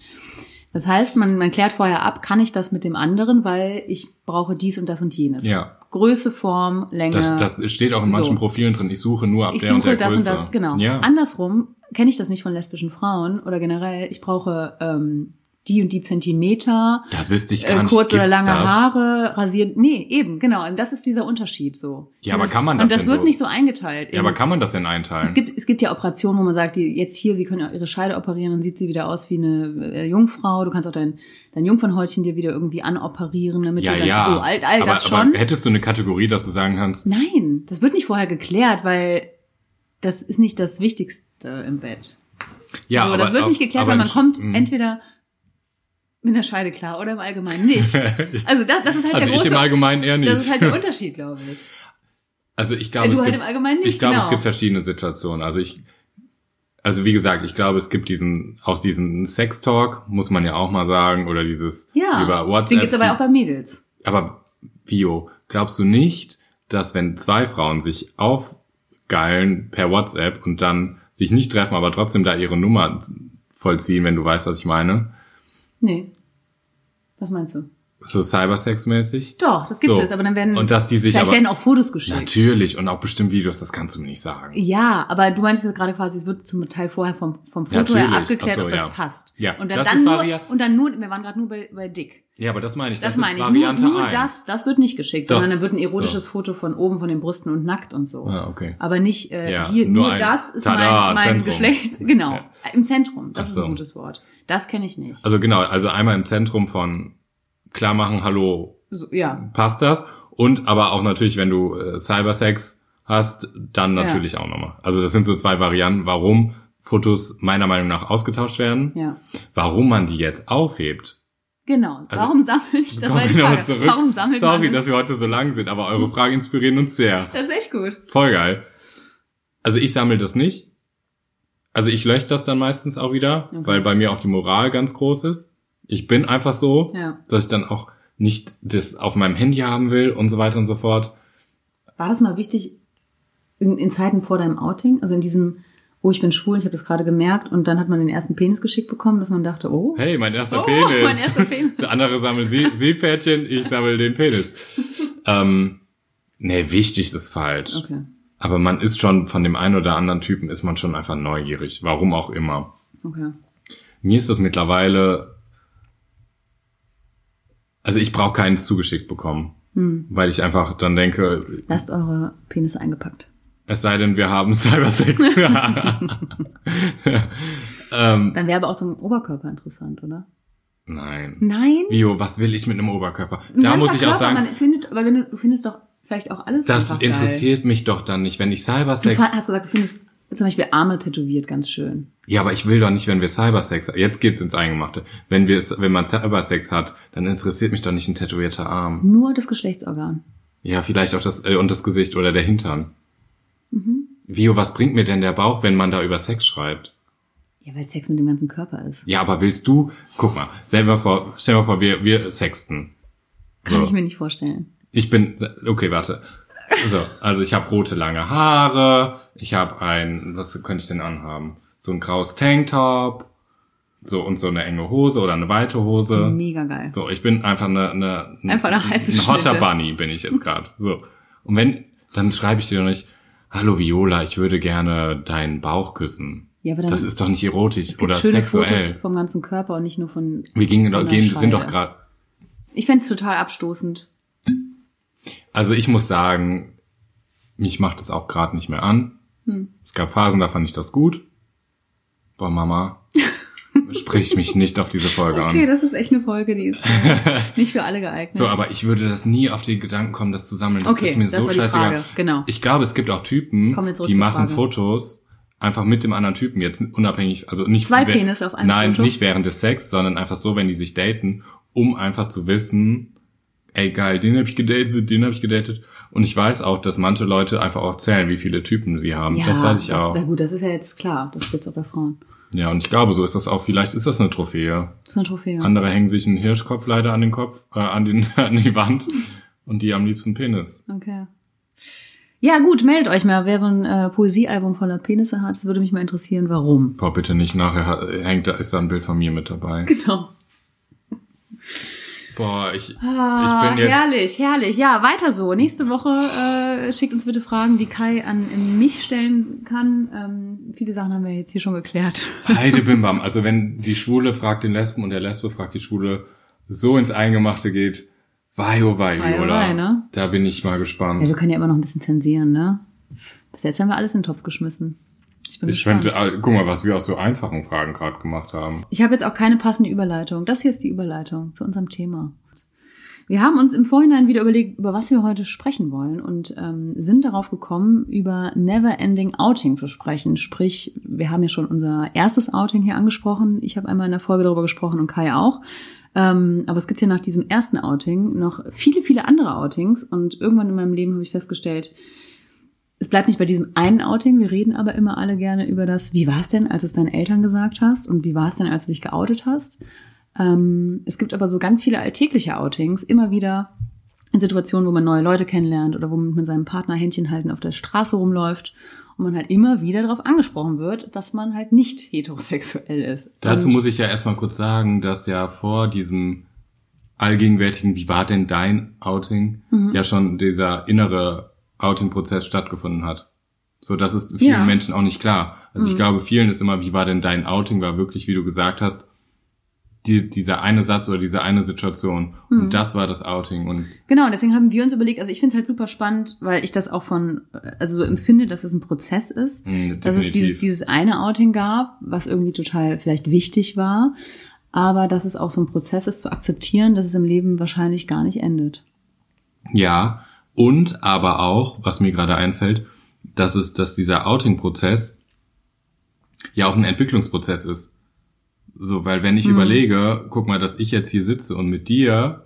Das heißt, man, man klärt vorher ab, kann ich das mit dem anderen, weil ich brauche dies und das und jenes. Ja. Größe, Form, Länge. Das, das steht auch in manchen So. Profilen drin. Ich suche nur ab ich der und suche der das Größe. und das, genau. Ja. Andersrum kenne ich das nicht von lesbischen Frauen oder generell. Ich brauche ähm, die und die Zentimeter, Da wüsste ich gar äh, nicht. kurz oder lange das? Haare, rasiert. Nee, eben, genau. Und das ist dieser Unterschied so. Ja, aber Das kann man ist, das Und das denn wird so? nicht so eingeteilt. Ja, in- aber kann man das denn einteilen? es gibt, es gibt ja Operationen, wo man sagt, die, jetzt hier, sie können ihre Scheide operieren, dann sieht sie wieder aus wie eine äh, Jungfrau. Du kannst auch dein, dein Jungfernhäutchen dir wieder irgendwie anoperieren, damit ja, du dann ja. so all, all aber, das schon. aber hättest du eine Kategorie, dass du sagen kannst, Nein, das wird nicht vorher geklärt, weil das ist nicht das Wichtigste im Bett. ja, so, aber, das wird nicht geklärt, aber weil man kommt Mhm. entweder mit der Scheide klar oder im Allgemeinen nicht. Also das, das ist halt also der ich große, im Allgemeinen eher nicht. das ist halt der Unterschied, glaube ich. also ich glaube, du es halt gibt, im Allgemeinen nicht, ich glaube, es genau. gibt verschiedene Situationen. Also ich, also wie gesagt, ich glaube, es gibt diesen, auch diesen Sex-Talk, muss man ja auch mal sagen, oder dieses Ja, über WhatsApp. den gibt's aber auch bei Mädels. Aber Bio, glaubst du nicht, dass wenn zwei Frauen sich aufgeilen per WhatsApp und dann sich nicht treffen, aber trotzdem da ihre Nummer vollziehen, wenn du weißt, was ich meine? Nee. Was meinst du? So Cybersex-mäßig? Doch, das gibt So. es, aber dann werden, Und dass die sich vielleicht aber werden auch Fotos geschickt. natürlich und auch bestimmt Videos, das kannst du mir nicht sagen. Ja, aber du meinst jetzt gerade quasi, es wird zum Teil vorher vom, vom Foto Natürlich. her abgeklärt, so, ob das ja. passt. Ja, und dann, das dann ist nur, Varia- und dann nur, wir waren gerade nur bei, bei Dick. Ja, aber das meine ich. Das, ist meine ich. Nur, Variante nur 1. das, das wird nicht geschickt, So. sondern dann wird ein erotisches So. Foto von oben von den Brüsten und nackt und so. Ah, okay. Aber nicht äh, Ja, hier, nur nur, das ist Tada, mein, mein Zentrum. Geschlecht. Genau. Ja. Im Zentrum. Das ist ein gutes Wort. Das kenne ich nicht. Also genau, also einmal im Zentrum von klar machen, hallo, So, ja. passt das? Und aber auch natürlich, wenn du äh, Cybersex hast, dann Ja. natürlich auch nochmal. Also das sind so zwei Varianten, warum Fotos meiner Meinung nach ausgetauscht werden. Ja. Warum man die jetzt aufhebt. Genau. Also, Warum sammelt, das war die Frage. zurück. Warum sammelt Sorry, man dass wir heute so lang sind, aber eure Fragen inspirieren uns sehr. Das ist echt gut. Voll geil. Also ich sammle das nicht. Also ich lösche das dann meistens auch wieder, Okay. weil bei mir auch die Moral ganz groß ist. Ich bin einfach so, Ja. dass ich dann auch nicht das auf meinem Handy haben will und so weiter und so fort. War das mal wichtig in, in Zeiten vor deinem Outing? Also in diesem, oh, ich bin schwul, ich habe das gerade gemerkt und dann hat man den ersten Penis geschickt bekommen, dass man dachte, oh, Hey, mein erster Oh, Penis. mein erster Penis. Der andere sammelt Sie Seepferdchen, ich sammle den Penis. ähm, nee, wichtig ist falsch. okay, Aber man ist schon von dem einen oder anderen Typen ist man schon einfach neugierig. Warum auch immer. okay. Mir ist das mittlerweile, also ich brauche keins zugeschickt bekommen, Hm. weil ich einfach dann denke, Lasst eure Penisse eingepackt. es sei denn, wir haben Cybersex. ähm, Dann wäre aber auch so ein Oberkörper interessant, oder? nein. Nein? Bio, was will ich mit einem Oberkörper? Ein Da muss ich auch Körper, sagen, Man findet, aber wenn du, du findest doch vielleicht auch alles das interessiert mich doch dann nicht, wenn ich Geil. Du Cybersex. fa- hast gesagt, du findest zum Beispiel Arme tätowiert ganz schön. Ja, aber ich will doch nicht, wenn wir Cybersex. Jetzt geht's ins Eingemachte. Wenn wir, wenn man Cybersex hat, dann interessiert mich doch nicht ein tätowierter Arm. Nur das Geschlechtsorgan. Ja, vielleicht auch das äh, und das Gesicht oder der Hintern. Mhm. Vio, was bringt mir denn der Bauch, wenn man da über Sex schreibt? Ja, weil Sex mit dem ganzen Körper ist. Ja, aber willst du? Guck mal, selber vor, stell dir mal vor, wir, wir sexten. Kann So. ich mir nicht vorstellen. Ich bin, okay, warte. So, also ich habe rote lange Haare, ich habe ein, was könnte ich denn anhaben? So ein graues Tanktop, so und so eine enge Hose oder eine weite Hose. Mega geil. So, ich bin einfach eine, eine, Einfach eine heiße ein hotter. Bunny bin ich jetzt gerade. So. Und wenn, dann schreibe ich dir doch nicht, hallo Viola, ich würde gerne deinen Bauch küssen. Ja, aber dann Das ist doch nicht erotisch oder sexuell. Fotos vom ganzen Körper und nicht nur von. Wir gingen, von gehen, sind doch gerade. Ich fänd's total abstoßend. Also ich muss sagen, mich macht es auch gerade nicht mehr an. Hm. Es gab Phasen, da fand ich das gut. Boah, Mama, sprich mich nicht auf diese Folge Okay, an. das ist echt eine Folge, die ist äh, nicht für alle geeignet. So, aber ich würde das nie auf die Gedanken kommen, das zu sammeln. Das okay, ist mir das so war die scheißegal. Frage. Genau. Ich glaube, es gibt auch Typen, die machen Frage. Fotos einfach mit dem anderen Typen jetzt unabhängig, also nicht Zwei Penisse auf einem Nein, Foto? nicht während des Sex, sondern einfach so, wenn die sich daten, um einfach zu wissen, ey geil, den habe ich gedatet, den habe ich gedatet. Und ich weiß auch, dass manche Leute einfach auch zählen, wie viele Typen sie haben. Ja, das weiß ich auch. Ist, ja gut, das ist ja jetzt klar. Das gibt's auch bei Frauen. Ja, und ich glaube, so ist das auch. Vielleicht ist das eine Trophäe. Das ist eine Trophäe. Andere hängen sich einen Hirschkopf leider an den Kopf, äh, an, den, an die Wand Und die am liebsten Penis. Okay. Ja, gut, meldet euch mal, wer so ein äh, Poesiealbum voller Penisse hat. Das würde mich mal interessieren, warum. Boah, bitte nicht, nachher hat- hängt da, ist da ein Bild von mir mit dabei. Genau. Boah, ich, Ah, ich bin jetzt. herrlich, herrlich. Ja, weiter so. Nächste Woche äh, schickt uns bitte Fragen, die Kai an mich stellen kann. Ähm, viele Sachen haben wir jetzt hier schon geklärt. Heide Bimbam. Also wenn die Schwule fragt den Lesben und der Lesbe fragt die Schwule so ins Eingemachte geht, wei oh wei, Wei, oh wei, ne? Da bin ich mal Ja, gespannt. wir können ja immer noch ein bisschen zensieren, ne? Bis jetzt haben wir alles in den Topf geschmissen. Ich bin Ich gespannt. finde, ah, guck mal, was wir aus so einfachen Fragen gerade gemacht haben. Ich habe jetzt auch keine passende Überleitung. Das hier ist die Überleitung zu unserem Thema. Wir haben uns im Vorhinein wieder überlegt, über was wir heute sprechen wollen und ähm, sind darauf gekommen, über Never-Ending Outing zu sprechen. Sprich, wir haben ja schon unser erstes Outing hier angesprochen. Ich habe einmal in der Folge darüber gesprochen und Kai auch. Ähm, aber es gibt ja nach diesem ersten Outing noch viele, viele andere Outings und irgendwann in meinem Leben habe ich festgestellt, es bleibt nicht bei diesem einen Outing, wir reden aber immer alle gerne über das, wie war es denn, als du es deinen Eltern gesagt hast und wie war es denn, als du dich geoutet hast. Ähm, es gibt aber so ganz viele alltägliche Outings, immer wieder in Situationen, wo man neue Leute kennenlernt oder wo man mit seinem Partner Händchen halten auf der Straße rumläuft und man halt immer wieder darauf angesprochen wird, dass man halt nicht heterosexuell ist. Dazu und muss ich ja erstmal kurz sagen, dass ja vor diesem allgegenwärtigen, wie war denn dein Outing, Mhm. ja schon dieser innere Outing-Prozess stattgefunden hat. So, das ist vielen Ja. Menschen auch nicht klar. Also ich Mhm. glaube, vielen ist immer, wie war denn dein Outing, war wirklich, wie du gesagt hast, die, dieser eine Satz oder diese eine Situation. Mhm. Und das war das Outing. Und Genau, deswegen haben wir uns überlegt, also ich finde es halt super spannend, weil ich das auch von, also so empfinde, dass es ein Prozess ist. mh, dass es dieses, dieses eine Outing gab, was irgendwie total vielleicht wichtig war, aber dass es auch so ein Prozess ist, zu akzeptieren, dass es im Leben wahrscheinlich gar nicht endet. Ja, und aber auch, was mir gerade einfällt, dass es, dass dieser Outing-Prozess ja auch ein Entwicklungsprozess ist. So, weil wenn ich Mhm. überlege, guck mal, dass ich jetzt hier sitze und mit dir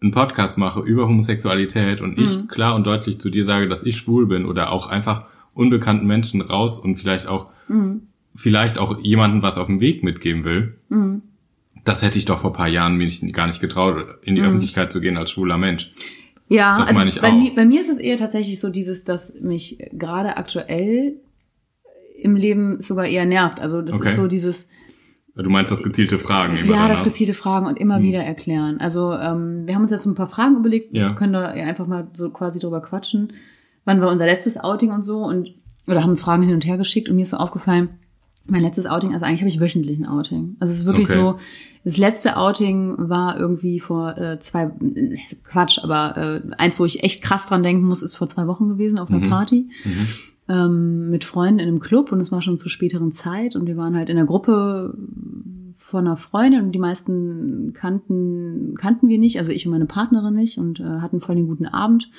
einen Podcast mache über Homosexualität und ich Mhm. klar und deutlich zu dir sage, dass ich schwul bin oder auch einfach unbekannten Menschen raus und vielleicht auch, Mhm. vielleicht auch jemanden was auf dem Weg mitgeben will, Mhm. das hätte ich doch vor ein paar Jahren mir nicht, gar nicht getraut, in die Mhm. Öffentlichkeit zu gehen als schwuler Mensch. Ja, Das also meine ich bei, auch. Mir, bei mir ist es eher tatsächlich so dieses, dass mich gerade aktuell im Leben sogar eher nervt. Also das Okay. ist so dieses, Du meinst das gezielte Fragen immer ja, das danach. gezielte Fragen und immer Hm. wieder erklären. Also ähm, wir haben uns jetzt so ein paar Fragen überlegt, Ja. wir können da ja einfach mal so quasi drüber quatschen. Wann war unser letztes Outing und so und oder haben uns Fragen hin und her geschickt und mir ist so aufgefallen, mein letztes Outing, also eigentlich habe ich wöchentlich ein Outing. Also es ist wirklich Okay. so, das letzte Outing war irgendwie vor äh, zwei, äh, Quatsch, aber äh, eins, wo ich echt krass dran denken muss, ist vor zwei Wochen gewesen auf einer Mhm. Party Mhm. ähm, mit Freunden in einem Club und es war schon zur späteren Zeit und wir waren halt in der Gruppe von einer Freundin und die meisten kannten, kannten wir nicht, also ich und meine Partnerin nicht und äh, hatten voll den guten Abend.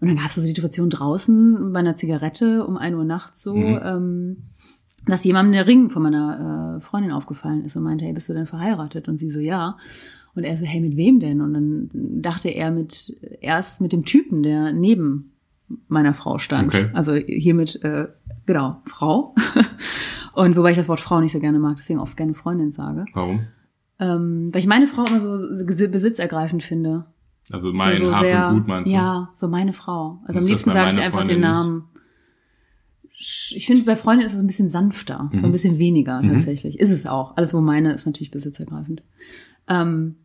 Und dann gab es so eine Situation draußen bei einer Zigarette um ein Uhr nachts so, Mhm. ähm, dass jemandem der Ring von meiner äh, Freundin aufgefallen ist und meinte, hey, bist du denn verheiratet? Und sie so, ja. Und er so, hey, mit wem denn? Und dann dachte er mit, erst mit dem Typen, der neben meiner Frau stand. Okay. Also hiermit, äh, genau, Frau. Und wobei ich das Wort Frau nicht so gerne mag, deswegen oft gerne Freundin sage. Warum? Ähm, weil ich meine Frau immer so, so besitzergreifend finde. Also mein so, so Hab sehr, und Gut meinst du? Ja, so meine Frau. Also Das am liebsten sage ich einfach Freundin den Namen. Ich finde, bei Freundin ist es ein bisschen sanfter, so ein Mhm. bisschen weniger Mhm. tatsächlich. Ist es auch. Alles, wo meine ist natürlich besitzergreifend. Ähm,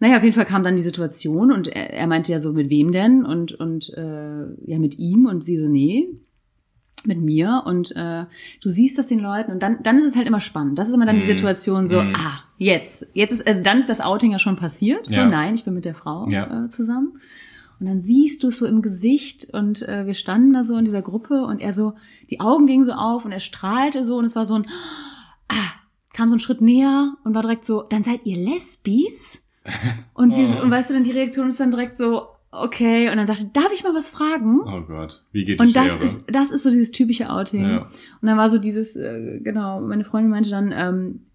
naja, auf jeden Fall kam dann die Situation und er, er meinte ja so, mit wem denn? Und, und äh, ja, mit ihm und sie so, nee, mit mir. Und äh, du siehst das den Leuten und dann, dann ist es halt immer spannend. Das ist immer dann die Mhm. Situation so, Mhm. ah, jetzt, jetzt ist, also dann ist das Outing ja schon passiert. So, Ja. nein, ich bin mit der Frau Ja. äh, zusammen. Und dann siehst du es so im Gesicht und äh, wir standen da so in dieser Gruppe und er so, die Augen gingen so auf und er strahlte so und es war so ein, ah, kam so ein Schritt näher und war direkt so, dann seid ihr Lesbis? Und, wir, Oh. und weißt du, dann die Reaktion ist dann direkt so, okay. Und dann sagte, darf ich mal was fragen? Oh Gott, wie geht die Und das Schere? ist, das ist so dieses typische Outing. ja. Und dann war so dieses, äh, genau, meine Freundin meinte dann, ähm,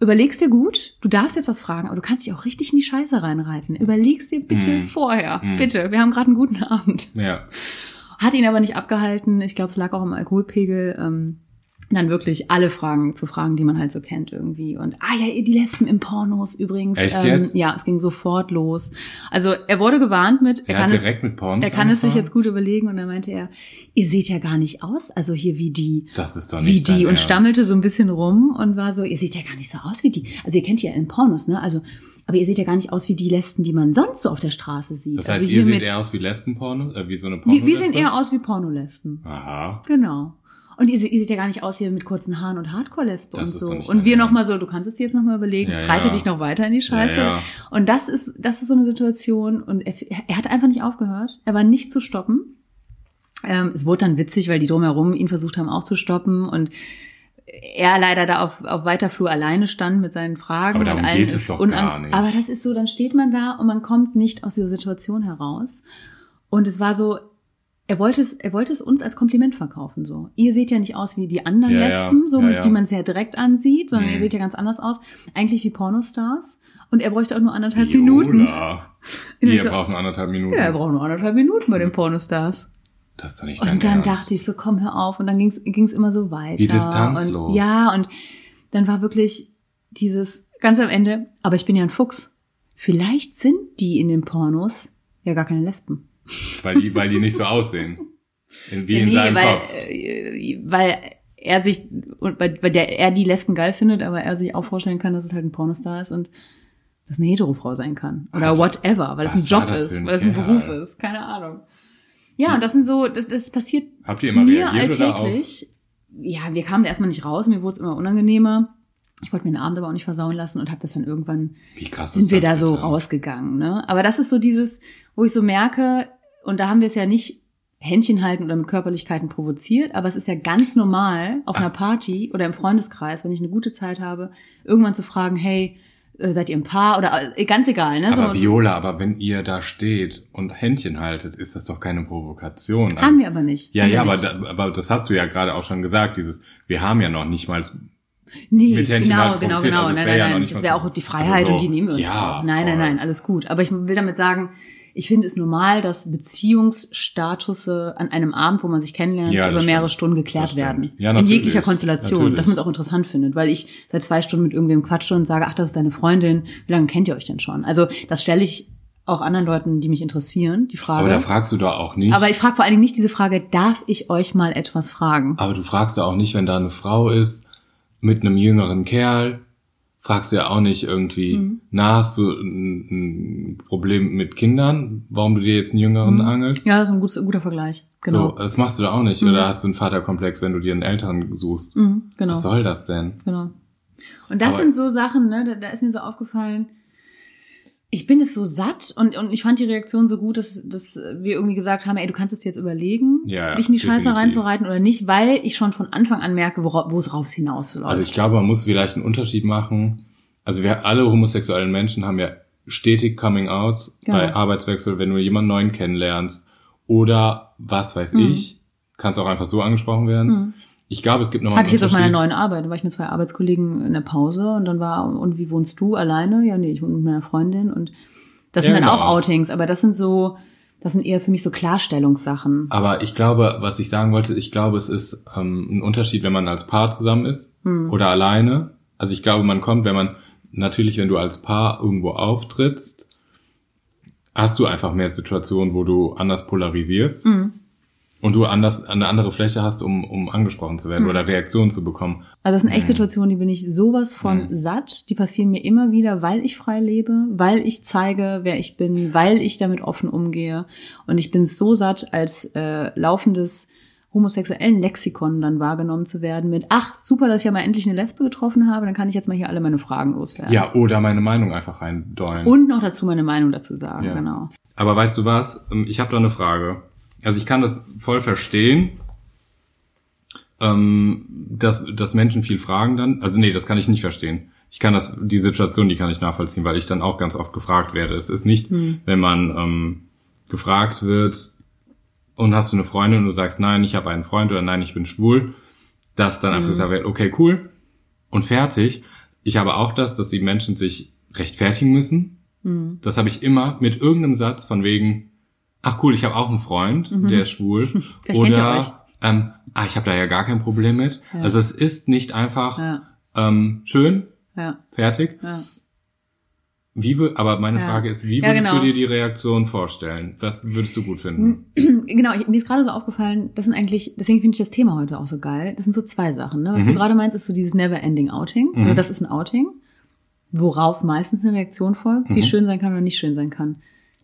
überlegst dir gut, du darfst jetzt was fragen, aber du kannst dich auch richtig in die Scheiße reinreiten. Überlegst dir bitte Mhm. vorher. Mhm. Bitte, wir haben gerade einen guten Abend. ja. Hat ihn aber nicht abgehalten. Ich glaube, es lag auch am Alkoholpegel. Ähm, dann wirklich alle Fragen zu fragen, die man halt so kennt irgendwie. Und ah ja, die Lesben im Pornos übrigens. Echt jetzt? Ja, es ging sofort los. Also er wurde gewarnt mit, er, Er kann hat es, direkt mit Pornos er kann es sich angefangen? jetzt gut überlegen und dann meinte er, ihr seht ja gar nicht aus, also hier wie die, Das ist doch wie nicht dein die und Ernst. stammelte so ein bisschen rum und war so, ihr seht ja gar nicht so aus wie die. Also ihr kennt ja in Pornos, ne? Also, aber ihr seht ja gar nicht aus wie die Lesben, die man sonst so auf der Straße sieht. Das heißt, also ihr seht eher aus wie Lesbenporno, äh, wie so eine Porno. wir, wir sehen eher aus wie Pornolesben. Aha. Genau. Und ihr, ihr seht ja gar nicht aus hier mit kurzen Haaren und Hardcore-Lesbe und so. Und wir noch mal Ernst. so, du kannst es dir jetzt noch mal überlegen, Ja, ja. reite dich noch weiter in die Scheiße. Ja, ja. Und das ist, das ist so eine Situation und er, er hat einfach nicht aufgehört. Er war nicht zu stoppen. Ähm, es wurde dann witzig, weil die drumherum ihn versucht haben auch zu stoppen und er leider da auf, auf weiter Flur alleine stand mit seinen Fragen Aber darum und allen geht es doch gar nicht. Aber das ist so, dann steht man da und man kommt nicht aus dieser Situation heraus. Und es war so, er wollte es, er wollte es uns als Kompliment verkaufen, so. Ihr seht ja nicht aus wie die anderen Ja, Lesben, so, ja, ja. die man sehr direkt ansieht, sondern Mhm. ihr seht ja ganz anders aus. Eigentlich wie Pornostars. Und er bräuchte auch nur anderthalb Minuten. Und ich Ihr so, braucht nur anderthalb Minuten. ja, er braucht nur anderthalb Minuten bei den Pornostars. Das ist doch nicht dein Und dann Ernst. dachte ich so, komm, hör auf. Und dann ging's ging's immer so weiter. Wie distanzlos. Und, ja, und dann war wirklich dieses ganz am Ende, aber ich bin ja ein Fuchs. Vielleicht sind die in den Pornos ja gar keine Lesben. Weil die, weil die nicht so aussehen. In, wie in nee, seinem weil, Kopf. äh, weil er sich, und weil, weil der, er die Lesben geil findet, aber er sich auch vorstellen kann, dass es halt ein Pornostar ist und das eine Heterofrau sein kann. Oder Alter, whatever, weil das ein Job das ist, weil das ein Kerl? Beruf ist. Keine Ahnung. Ja, und das sind so, das, das passiert Habt ihr immer mir alltäglich. Ja, wir kamen da erstmal nicht raus, mir wurde es immer unangenehmer. Ich wollte mir den Abend aber auch nicht versauen lassen und habe das dann irgendwann Wie krass sind wir da so rausgegangen. Ne? Aber das ist so dieses, wo ich so merke, und da haben wir es ja nicht Händchen halten oder mit Körperlichkeiten provoziert, aber es ist ja ganz normal auf einer Party oder im Freundeskreis, wenn ich eine gute Zeit habe, irgendwann zu fragen, hey, äh, seid ihr ein Paar oder äh, ganz egal, ne? Aber so, Viola, aber wenn ihr da steht und Händchen haltet, ist das doch keine Provokation. Also- haben wir aber nicht. Ja, ja, aber, nicht. da, aber das hast du ja gerade auch schon gesagt, dieses, wir haben ja noch nicht mal, Nee, mit Händchen genau, halten genau, genau. Also nein, nein, ja nein. nicht Das wäre auch die Freiheit also so, und die nehmen wir uns ja, auch. Nein, nein, nein, alles gut. Aber ich will damit sagen, ich finde es normal, dass Beziehungsstatusse an einem Abend, wo man sich kennenlernt, Ja, über mehrere stimmt. Stunden geklärt werden. Ja, In jeglicher Konstellation, Natürlich. dass man es auch interessant findet, weil ich seit zwei Stunden mit irgendwem quatsche und sage, ach, das ist deine Freundin, wie lange kennt ihr euch denn schon? Also das stelle ich auch anderen Leuten, die mich interessieren, die Frage. aber da fragst du doch auch nicht. Aber ich frage vor allen Dingen nicht diese Frage, darf ich euch mal etwas fragen? Aber du fragst ja auch nicht, wenn da eine Frau ist mit einem jüngeren Kerl, fragst du ja auch nicht irgendwie, Mhm. na, hast du ein, ein Problem mit Kindern, warum du dir jetzt einen jüngeren Mhm. angelst? Ja, das ist ein guter, guter Vergleich. Genau. So, das machst du da auch nicht. Mhm. Oder hast du einen Vaterkomplex, wenn du dir einen älteren suchst? Mhm, genau. Was soll das denn? Genau. Und das Aber- sind so Sachen, ne, da, da ist mir so aufgefallen, ich bin es so satt und, und ich fand die Reaktion so gut, dass, dass wir irgendwie gesagt haben, ey, du kannst es jetzt überlegen, Ja, dich in die Scheiße definitiv. reinzureiten oder nicht, weil ich schon von Anfang an merke, wora- wo es raus hinausläuft. Also ich glaube, man muss vielleicht einen Unterschied machen. Also wir alle homosexuellen Menschen haben ja stetig Coming Out Genau. bei Arbeitswechsel, wenn du jemanden neuen kennenlernst. Oder was weiß Mhm. ich, kann es auch einfach so angesprochen werden. Mhm. Ich glaube, es gibt nochmal Hatte ich jetzt auf meiner neuen Arbeit, da war ich mit zwei Arbeitskollegen in der Pause und dann war, und wie wohnst du alleine? Ja, nee, ich wohne mit meiner Freundin und das Ja, sind dann genau. auch Outings, aber das sind so, das sind eher für mich so Klarstellungssachen. Aber ich glaube, was ich sagen wollte, ich glaube, es ist ähm, ein Unterschied, wenn man als Paar zusammen ist Hm. oder alleine. Also ich glaube, man kommt, wenn man natürlich, wenn du als Paar irgendwo auftrittst, hast du einfach mehr Situationen, wo du anders polarisierst Mhm. Und du anders eine andere Fläche hast, um, um angesprochen zu werden Hm. oder Reaktionen zu bekommen. Also das sind echt Mhm. Situationen, die bin ich sowas von Mhm. satt. Die passieren mir immer wieder, weil ich frei lebe, weil ich zeige, wer ich bin, weil ich damit offen umgehe. Und ich bin so satt, als äh, laufendes homosexuellen Lexikon dann wahrgenommen zu werden mit, ach, super, dass ich ja mal endlich eine Lesbe getroffen habe, dann kann ich jetzt mal hier alle meine Fragen loswerden. Ja, oder meine Meinung einfach reindollen. Und noch dazu meine Meinung dazu sagen, Ja. genau. Aber weißt du was? Ähm, Ich habe da eine Frage. Also ich kann das voll verstehen, ähm, dass, dass Menschen viel fragen dann. Also nee, das kann ich nicht verstehen. Ich kann das, die Situation, die kann ich nachvollziehen, weil ich dann auch ganz oft gefragt werde. Es ist nicht, Hm. wenn man ähm, gefragt wird, und hast du eine Freundin und du sagst, nein, ich habe einen Freund oder nein, ich bin schwul, dass dann einfach Mhm. gesagt wird, okay, cool und fertig. Ich habe auch das, dass die Menschen sich rechtfertigen müssen. Mhm. Das habe ich immer mit irgendeinem Satz von wegen, ach cool, ich habe auch einen Freund, Mhm. der ist schwul. Vielleicht kennt ihr euch. ähm, ah, ich habe da ja gar kein Problem mit. Ja. Also es ist nicht einfach Ja, ähm, schön, ja, fertig. ja. Wie aber meine. Frage ist, wie würdest genau. du dir die Reaktion vorstellen? Was würdest du gut finden? Genau, ich, mir ist gerade so aufgefallen, das sind eigentlich, deswegen finde ich das Thema heute auch so geil. Das sind so zwei Sachen. Ne? Was Mhm. du gerade meinst, ist so dieses Never-Ending Outing. Also Mhm. das ist ein Outing, worauf meistens eine Reaktion folgt, die Mhm. schön sein kann oder nicht schön sein kann.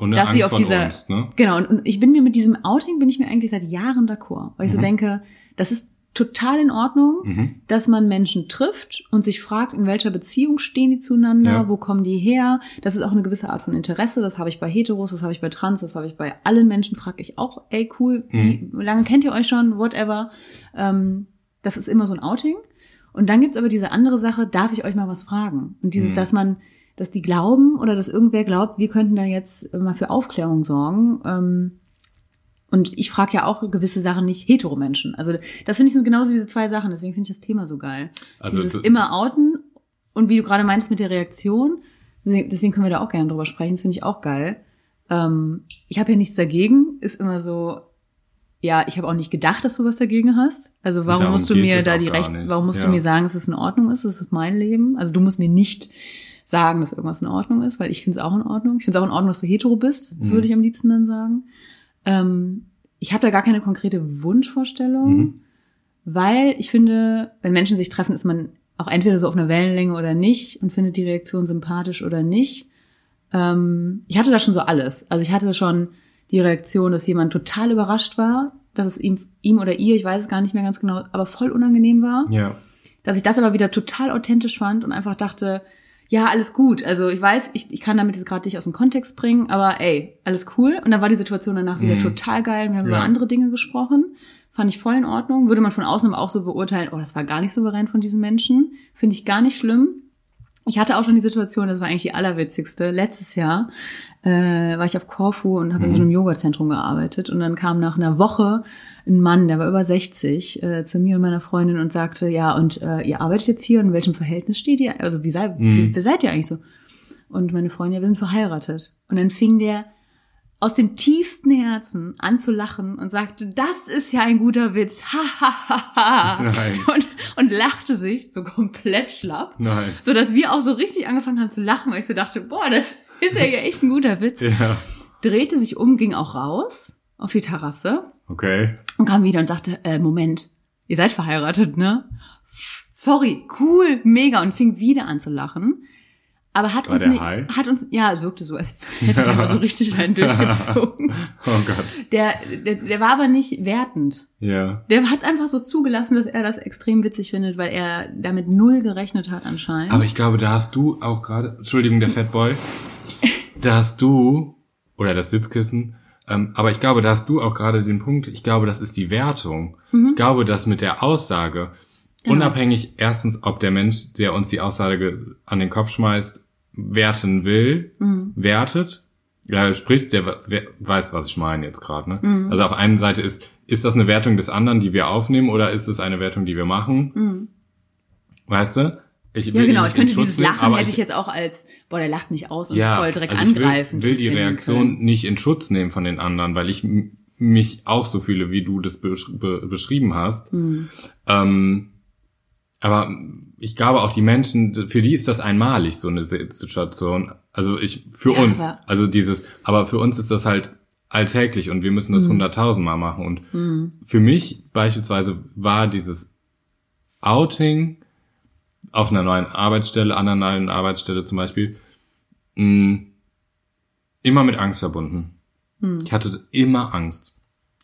Und Dass Angst wir auf dieser- uns, ne? Genau, und, und ich bin mir mit diesem Outing, bin ich mir eigentlich seit Jahren d'accord. Weil ich so Mhm. denke, das ist total in Ordnung, Mhm. dass man Menschen trifft und sich fragt, in welcher Beziehung stehen die zueinander, Ja. wo kommen die her. Das ist auch eine gewisse Art von Interesse. Das habe ich bei Heteros, das habe ich bei Trans, das habe ich bei allen Menschen. Frage ich auch, ey cool, wie lange kennt ihr euch schon, whatever. Ähm, das ist immer so ein Outing. Und dann gibt's aber diese andere Sache, darf ich euch mal was fragen? Und dieses, Mhm. dass man, dass die glauben oder dass irgendwer glaubt, wir könnten da jetzt mal für Aufklärung sorgen. Ähm, und ich frage ja auch gewisse Sachen nicht hetero Menschen. Also das finde ich sind genauso diese zwei Sachen. Deswegen finde ich das Thema so geil. Also Dieses immer outen und wie du gerade meinst mit der Reaktion. Deswegen können wir da auch gerne drüber sprechen. Das finde ich auch geil. Ähm, ich habe ja nichts dagegen. Ist immer so. Ja, ich habe auch nicht gedacht, dass du was dagegen hast. Also warum musst du mir da die gar Recht, nicht. warum musst Ja. du mir sagen, dass es in Ordnung ist? Das ist mein Leben. Also du musst mir nicht sagen, dass irgendwas in Ordnung ist, weil ich finde es auch in Ordnung. Ich finde es auch in Ordnung, dass du hetero bist. Das Mhm. würde ich am liebsten dann sagen. Ähm, ich habe da gar keine konkrete Wunschvorstellung, Mhm. weil ich finde, wenn Menschen sich treffen, ist man auch entweder so auf einer Wellenlänge oder nicht und findet die Reaktion sympathisch oder nicht. Ähm, ich hatte da schon so alles. Also ich hatte schon die Reaktion, dass jemand total überrascht war, dass es ihm, ihm oder ihr, ich weiß es gar nicht mehr ganz genau, aber voll unangenehm war Ja. dass ich das aber wieder total authentisch fand und einfach dachte, ja, alles gut. Also ich weiß, ich, ich kann damit jetzt gerade nicht aus dem Kontext bringen, aber ey, alles cool. Und dann war die Situation danach wieder Mhm. total geil. Wir haben Ja. über andere Dinge gesprochen. Fand ich voll in Ordnung. Würde man von außen aber auch so beurteilen, oh, das war gar nicht souverän von diesen Menschen. Finde ich gar nicht schlimm. Ich hatte auch schon die Situation, das war eigentlich die allerwitzigste. Letztes Jahr äh, war ich auf Korfu und habe in so Mhm. einem Yoga-Zentrum gearbeitet. Und dann kam nach einer Woche ein Mann, der war über 60, äh, zu mir und meiner Freundin und sagte, ja, und äh, ihr arbeitet jetzt hier und in welchem Verhältnis steht ihr? Also wie, sei, Mhm. wie, wie seid ihr eigentlich so? Und meine Freundin, ja, wir sind verheiratet. Und dann fing der aus dem tiefsten Herzen an zu lachen und sagte, das ist ja ein guter Witz. Ha, ha, ha, ha. Nein. Und, und lachte sich so komplett schlapp Nein. so dass wir auch so richtig angefangen haben zu lachen, weil ich so dachte, boah, das ist ja echt ein guter Witz. Ja. Drehte sich um, ging auch raus auf die Terrasse Okay. und kam wieder und sagte, äh, Moment, ihr seid verheiratet, ne? Sorry, cool, mega und fing wieder an zu lachen. Aber hat War uns high? hat uns, ja, es wirkte so, als hätte der mal so richtig einen durchgezogen. Oh Gott. Der, der, der war aber nicht wertend. Ja. Der hat einfach so zugelassen, dass er das extrem witzig findet, weil er damit null gerechnet hat anscheinend. Aber ich glaube, da hast du auch gerade, Entschuldigung, der Fatboy, da hast du, oder das Sitzkissen, ähm, aber ich glaube, da hast du auch gerade den Punkt, ich glaube, das ist die Wertung. Ich glaube, dass mit der Aussage, Genau. unabhängig erstens, ob der Mensch, der uns die Aussage an den Kopf schmeißt, werten will, Mhm. wertet, ja, sprich, der we- weiß, was ich meine jetzt gerade. Ne? Mhm. Also auf einen Seite ist, ist das eine Wertung des anderen, die wir aufnehmen, oder ist es eine Wertung, die wir machen? Mhm. Weißt du? Ich Ja, will genau. Ich könnte dieses nehmen, Lachen aber hätte ich jetzt auch als, boah, der lacht mich aus und ja, voll direkt also ich will, angreifend. will die empfinden Reaktion können. nicht in Schutz nehmen von den anderen, weil ich mich auch so fühle, wie du das besch be beschrieben hast. Mhm. Ähm, aber ich glaube auch die Menschen, für die ist das einmalig so eine Si- Situation. Also ich für Ja, uns, also dieses, aber für uns ist das halt alltäglich und wir müssen das hunderttausendmal machen. Und Mhm. für mich beispielsweise war dieses Outing auf einer neuen Arbeitsstelle, an einer neuen Arbeitsstelle zum Beispiel, mh, immer mit Angst verbunden. Mhm. Ich hatte immer Angst.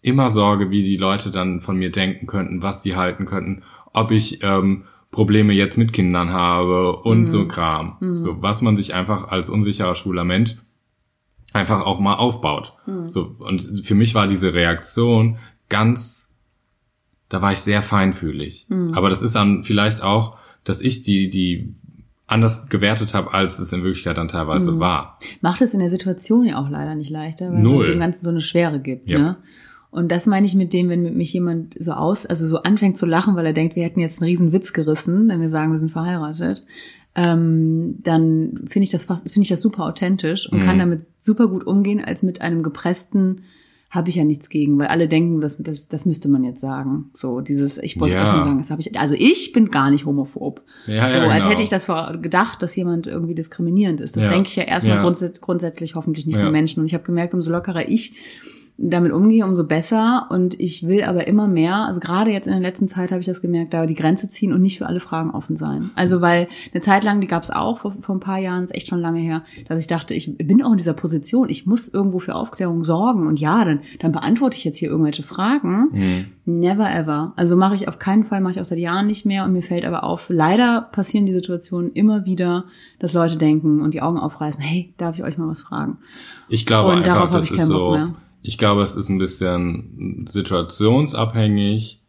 Immer Sorge, wie die Leute dann von mir denken könnten, was die halten könnten, ob ich ähm, Probleme jetzt mit Kindern habe und Mhm. so Kram. So, was man sich einfach als unsicherer schwuler Mensch einfach auch mal aufbaut. Mhm. So, und für mich war diese Reaktion ganz, da war ich sehr feinfühlig. Mhm. Aber das ist dann vielleicht auch, dass ich die, die anders gewertet habe, als es in Wirklichkeit dann teilweise Mhm. war. Macht es in der Situation ja auch leider nicht leichter, weil Null. man dem Ganzen so eine Schwere gibt. Ja. Ne? Und das meine ich mit dem, wenn mit mich jemand so aus, also so anfängt zu lachen, weil er denkt, wir hätten jetzt einen riesen Witz gerissen, wenn wir sagen, wir sind verheiratet, ähm, dann finde ich das fast, finde ich das super authentisch und Mhm. kann damit super gut umgehen, als mit einem gepressten, habe ich ja nichts gegen, weil alle denken, das, das, das müsste man jetzt sagen. So dieses, ich wollte Ja. auch nur sagen, das habe ich, also ich bin gar nicht homophob. Ja, so, ja, als genau. hätte ich das gedacht, dass jemand irgendwie diskriminierend ist. Das Ja. denke ich ja erstmal grundsätzlich, grundsätzlich hoffentlich nicht Ja. von Menschen. Und ich habe gemerkt, umso lockerer ich damit umgehe, umso besser. Und ich will aber immer mehr, also gerade jetzt in der letzten Zeit habe ich das gemerkt, da die Grenze ziehen und nicht für alle Fragen offen sein. Also weil eine Zeit lang, die gab es auch vor, vor ein paar Jahren, ist echt schon lange her, dass ich dachte, ich bin auch in dieser Position, ich muss irgendwo für Aufklärung sorgen. Und ja, dann, dann beantworte ich jetzt hier irgendwelche Fragen. Hm. Never ever. Also mache ich auf keinen Fall, mache ich auch seit Jahren nicht mehr. Und mir fällt aber auf, leider passieren die Situationen immer wieder, dass Leute denken und die Augen aufreißen, hey, darf ich euch mal was fragen? Ich glaube Und einfach, darauf habe das ich ist keinen Bock so. mehr. Ich glaube, es ist ein bisschen situationsabhängig.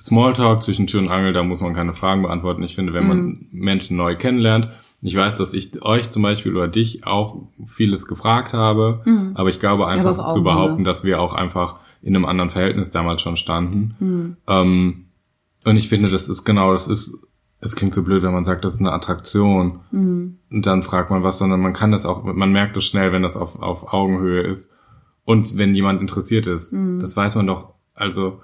Smalltalk zwischen Tür und Angel, da muss man keine Fragen beantworten. Ich finde, wenn Mhm. man Menschen neu kennenlernt, ich weiß, dass ich euch zum Beispiel oder dich auch vieles gefragt habe, Mhm. aber ich glaube einfach auf zu behaupten, dass wir auch einfach in einem anderen Verhältnis damals schon standen. Hm. Ähm, und ich finde, das ist genau, das ist, es klingt so blöd, wenn man sagt, das ist eine Attraktion. Mhm. Und dann fragt man was, sondern man kann das auch, man merkt es schnell, wenn das auf, auf Augenhöhe ist. Und wenn jemand interessiert ist. Mhm. Das weiß man doch. Also,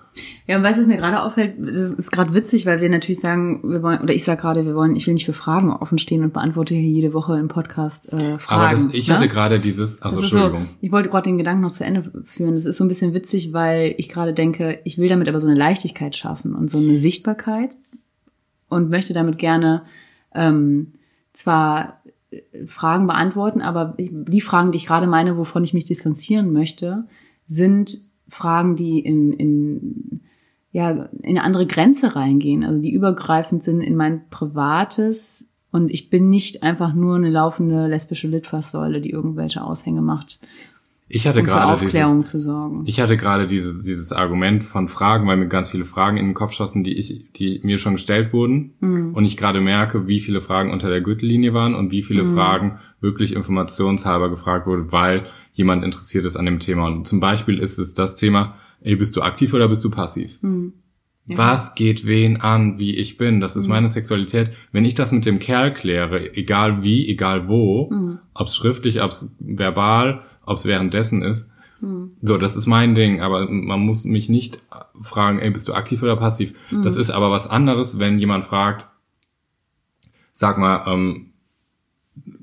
Ja, und weißt du, was mir gerade auffällt? Das ist gerade witzig, weil wir natürlich sagen, wir wollen, oder ich sage gerade, wir wollen, ich will nicht für Fragen offen stehen und beantworte hier jede Woche im Podcast äh, Fragen. aber das, ich ne? hatte gerade dieses, also ist so, Entschuldigung. ich wollte gerade den Gedanken noch zu Ende führen. Das ist so ein bisschen witzig, weil ich gerade denke, ich will damit aber so eine Leichtigkeit schaffen und so eine Sichtbarkeit und möchte damit gerne ähm, zwar Fragen beantworten, aber die Fragen, die ich gerade meine, wovon ich mich distanzieren möchte, sind Fragen, die in, in ja in eine andere Grenze reingehen, also die übergreifend sind in mein privates. Und ich bin nicht einfach nur eine laufende lesbische Litfaßsäule, die irgendwelche Aushänge macht, Ich hatte um für gerade Aufklärung dieses, zu sorgen. ich hatte gerade dieses, dieses Argument von Fragen, weil mir ganz viele Fragen in den Kopf schossen, die ich, die mir schon gestellt wurden. Mhm. Und ich gerade merke, wie viele Fragen unter der Gürtellinie waren und wie viele Mhm. Fragen wirklich informationshalber gefragt wurde, weil jemand interessiert ist an dem Thema. Und zum Beispiel ist es das Thema, ey, bist du aktiv oder bist du passiv? Hm. Ja. Was geht wen an, wie ich bin? Das ist Mhm. meine Sexualität. Wenn ich das mit dem Kerl kläre, egal wie, egal wo, Mhm. ob's schriftlich, ob's verbal, ob's währenddessen ist, Hm. so, das ist mein Ding, aber man muss mich nicht fragen, ey, bist du aktiv oder passiv? Mhm. Das ist aber was anderes, wenn jemand fragt, sag mal, ähm,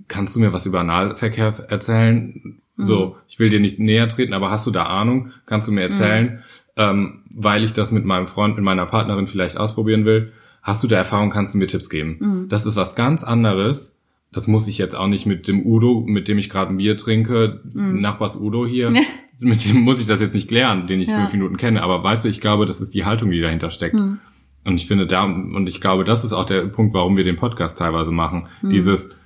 kannst du mir was über Analverkehr erzählen? So, ich will dir nicht näher treten, aber hast du da Ahnung? Kannst du mir erzählen, ähm, weil ich das mit meinem Freund, mit meiner Partnerin vielleicht ausprobieren will? Hast du da Erfahrung? Kannst du mir Tipps geben? Mhm. Das ist was ganz anderes. Das muss ich jetzt auch nicht mit dem Udo, mit dem ich gerade ein Bier trinke, Mhm. Nachbars Udo hier, mit dem muss ich das jetzt nicht klären, den ich Ja. fünf Minuten kenne. Aber weißt du, ich glaube, das ist die Haltung, die dahinter steckt. Hm. Und ich finde da, und ich glaube, das ist auch der Punkt, warum wir den Podcast teilweise machen. Hm. Dieses,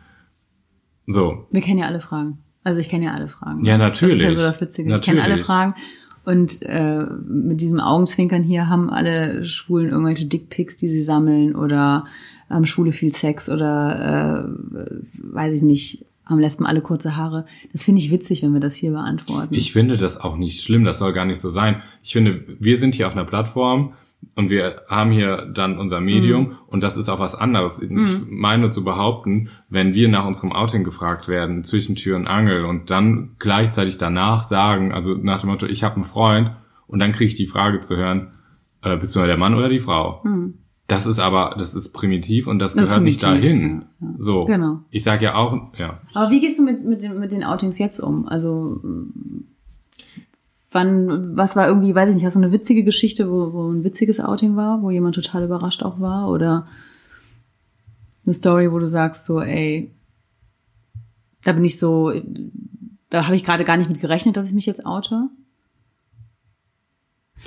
so, Wir kennen ja alle Fragen. Also ich kenne ja alle Fragen. Ja, Das ist ja natürlich. so das Witzige. Ich kenne alle Natürlich. Fragen. Und äh, mit diesem Augenzwinkern hier haben alle Schwulen irgendwelche Dickpics, die sie sammeln oder haben Schwule viel Sex oder äh, weiß ich nicht, haben Lesben alle kurze Haare. Das finde ich witzig, wenn wir das hier beantworten. ich finde das auch nicht schlimm, das soll gar nicht so sein. Ich finde, wir sind hier auf einer Plattform und wir haben hier dann unser Medium Mhm. und das ist auch was anderes. Ich meine zu behaupten, wenn wir nach unserem Outing gefragt werden, zwischen Tür und Angel und dann gleichzeitig danach sagen, also nach dem Motto, ich habe einen Freund und dann kriege ich die Frage zu hören, äh, bist du der Mann oder die Frau? Hm. Das ist aber, das ist primitiv und das, Das gehört nicht dahin. ja, ja. So. Genau. Ich sage ja auch, ja. Aber wie gehst du mit, mit, mit den Outings jetzt um? Also wann, was war irgendwie, weiß ich nicht, hast du eine witzige Geschichte, wo, wo ein witziges Outing war, wo jemand total überrascht auch war? Oder eine Story, wo du sagst so, ey, da bin ich so, da habe ich gerade gar nicht mit gerechnet, dass ich mich jetzt oute?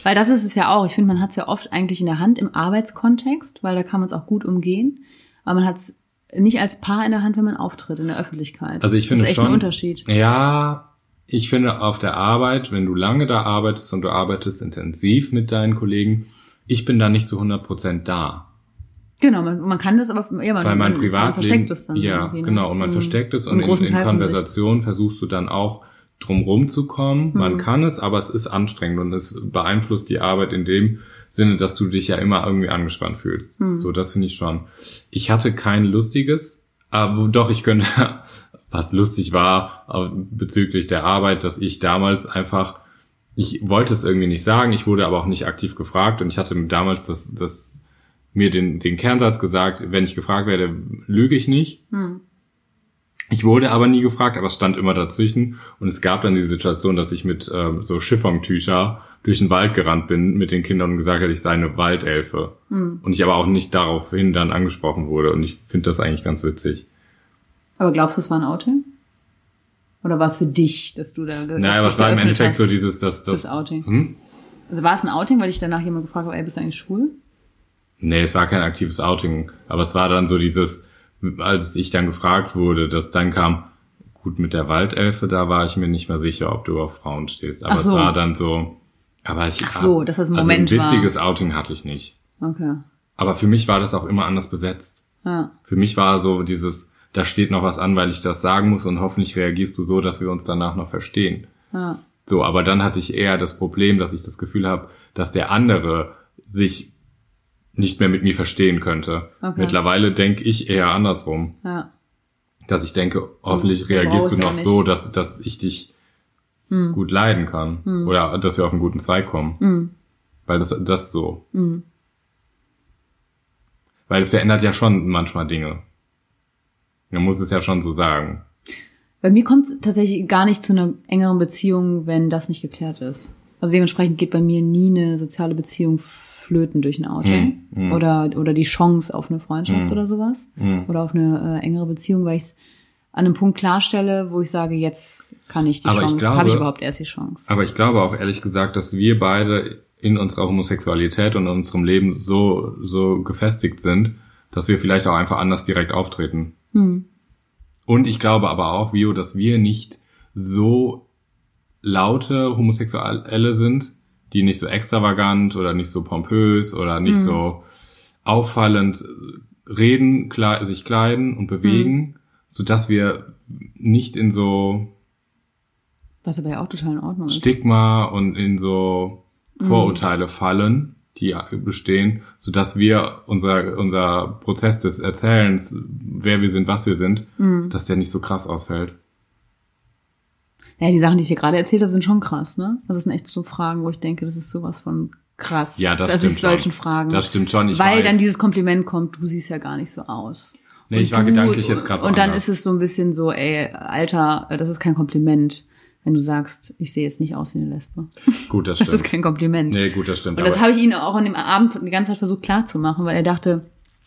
Weil das ist es ja auch. Ich finde, man hat es ja oft eigentlich in der Hand im Arbeitskontext, weil da kann man es auch gut umgehen. Aber man hat es nicht als Paar in der Hand, wenn man auftritt in der Öffentlichkeit. Also ich finde das ist echt schon, ein Unterschied. Ja, ich finde auf der Arbeit, wenn du lange da arbeitest und du arbeitest intensiv mit deinen Kollegen, ich bin da nicht zu 100% da. Genau, man, man kann das aber, ja, man, Weil mein man, Privatleben, versteckt es dann. ja, ne? genau, und man Mhm. versteckt es und in, in. Konversation versuchst du dann auch drumrum zu kommen. Man Mhm. kann es, aber es ist anstrengend und es beeinflusst die Arbeit in dem Sinne, dass du dich ja immer irgendwie angespannt fühlst. Mhm. So, das finde ich schon. Ich hatte kein lustiges, aber doch, ich könnte, was lustig war äh, bezüglich der Arbeit, dass ich damals einfach ich wollte es irgendwie nicht sagen, ich wurde aber auch nicht aktiv gefragt und ich hatte damals das, das mir den, den Kernsatz gesagt, wenn ich gefragt werde, lüge ich nicht. Hm. Ich wurde aber nie gefragt, aber es stand immer dazwischen und es gab dann die Situation, dass ich mit ähm, so Chiffontücher durch den Wald gerannt bin mit den Kindern und gesagt habe, ich sei eine Waldelfe. Hm. Und ich aber auch nicht daraufhin dann angesprochen wurde und ich finde das eigentlich ganz witzig. Aber glaubst du, es war ein Outing? Oder war es für dich, dass du da ge- Naja, es war im Endeffekt hast so dieses, dass das. fürs Outing? Hm? Also war es ein Outing, weil dich danach jemand gefragt hat, ey, bist du eigentlich schwul? Nee, es war kein aktives Outing, aber es war dann so dieses, als ich dann gefragt wurde, dass dann kam, gut, mit der Waldelfe, da war ich mir nicht mehr sicher, ob du auf Frauen stehst. Aber so. es war dann so, aber ich, Ach so, dass das ein also Moment ein war. witziges Outing hatte ich nicht. Okay. Aber für mich war das auch immer anders besetzt. Ja. Für mich war so dieses, da steht noch was an, weil ich das sagen muss und hoffentlich reagierst du so, dass wir uns danach noch verstehen. Ja. So, aber dann hatte ich eher das Problem, dass ich das Gefühl habe, dass der andere sich nicht mehr mit mir verstehen könnte. Okay. Mittlerweile denke ich eher andersrum, Ja. dass ich denke, hoffentlich Hm, reagierst du ja noch nicht. so, dass, dass ich dich Hm. gut leiden kann oder dass wir auf einen guten Zweig kommen. Hm. Weil das, das so. Hm. Weil es verändert ja schon manchmal Dinge. Man muss es ja schon so sagen. Bei mir kommt es tatsächlich gar nicht zu einer engeren Beziehung, wenn das nicht geklärt ist. Also dementsprechend geht bei mir nie eine soziale Beziehung flöten durch ein Outing. Hm, hm. Oder, oder die Chance auf eine Freundschaft Hm. oder sowas. Oder auf eine äh, engere Beziehung, weil ich es an einem Punkt klarstelle, wo ich sage, jetzt kann ich die Aber Chance, habe ich überhaupt erst die Chance. Aber ich glaube auch ehrlich gesagt, dass wir beide in unserer Homosexualität und in unserem Leben so, so gefestigt sind, dass wir vielleicht auch einfach anders direkt auftreten. Und ich glaube aber auch, Vio, dass wir nicht so laute Homosexuelle sind, die nicht so extravagant oder nicht so pompös oder nicht Mhm. so auffallend reden, kle sich kleiden und bewegen, so dass wir nicht in so Was aber ja auch total in Ordnung ist. Stigma und in so Vorurteile fallen, die bestehen, so dass wir unser unser Prozess des Erzählens, wer wir sind, was wir sind, Mhm. dass der nicht so krass ausfällt. Ja, die Sachen, die ich dir gerade erzählt habe, sind schon krass, ne? Das sind echt so Fragen, wo ich denke, das ist sowas von krass. Ja, das dass stimmt solchen schon. Fragen. Das stimmt schon. Ich weil weiß. dann dieses Kompliment kommt, du siehst ja gar nicht so aus. Nee, Und ich war du- gedanklich jetzt gerade Und dann ist es so ein bisschen so, ey, Alter, das ist kein Kompliment, wenn du sagst, ich sehe jetzt nicht aus wie eine Lesbe. Gut, das Das stimmt. ist kein Kompliment. nee, gut, das stimmt. Und das habe ich ihn auch an dem Abend die ganze Zeit versucht klarzumachen, weil er dachte,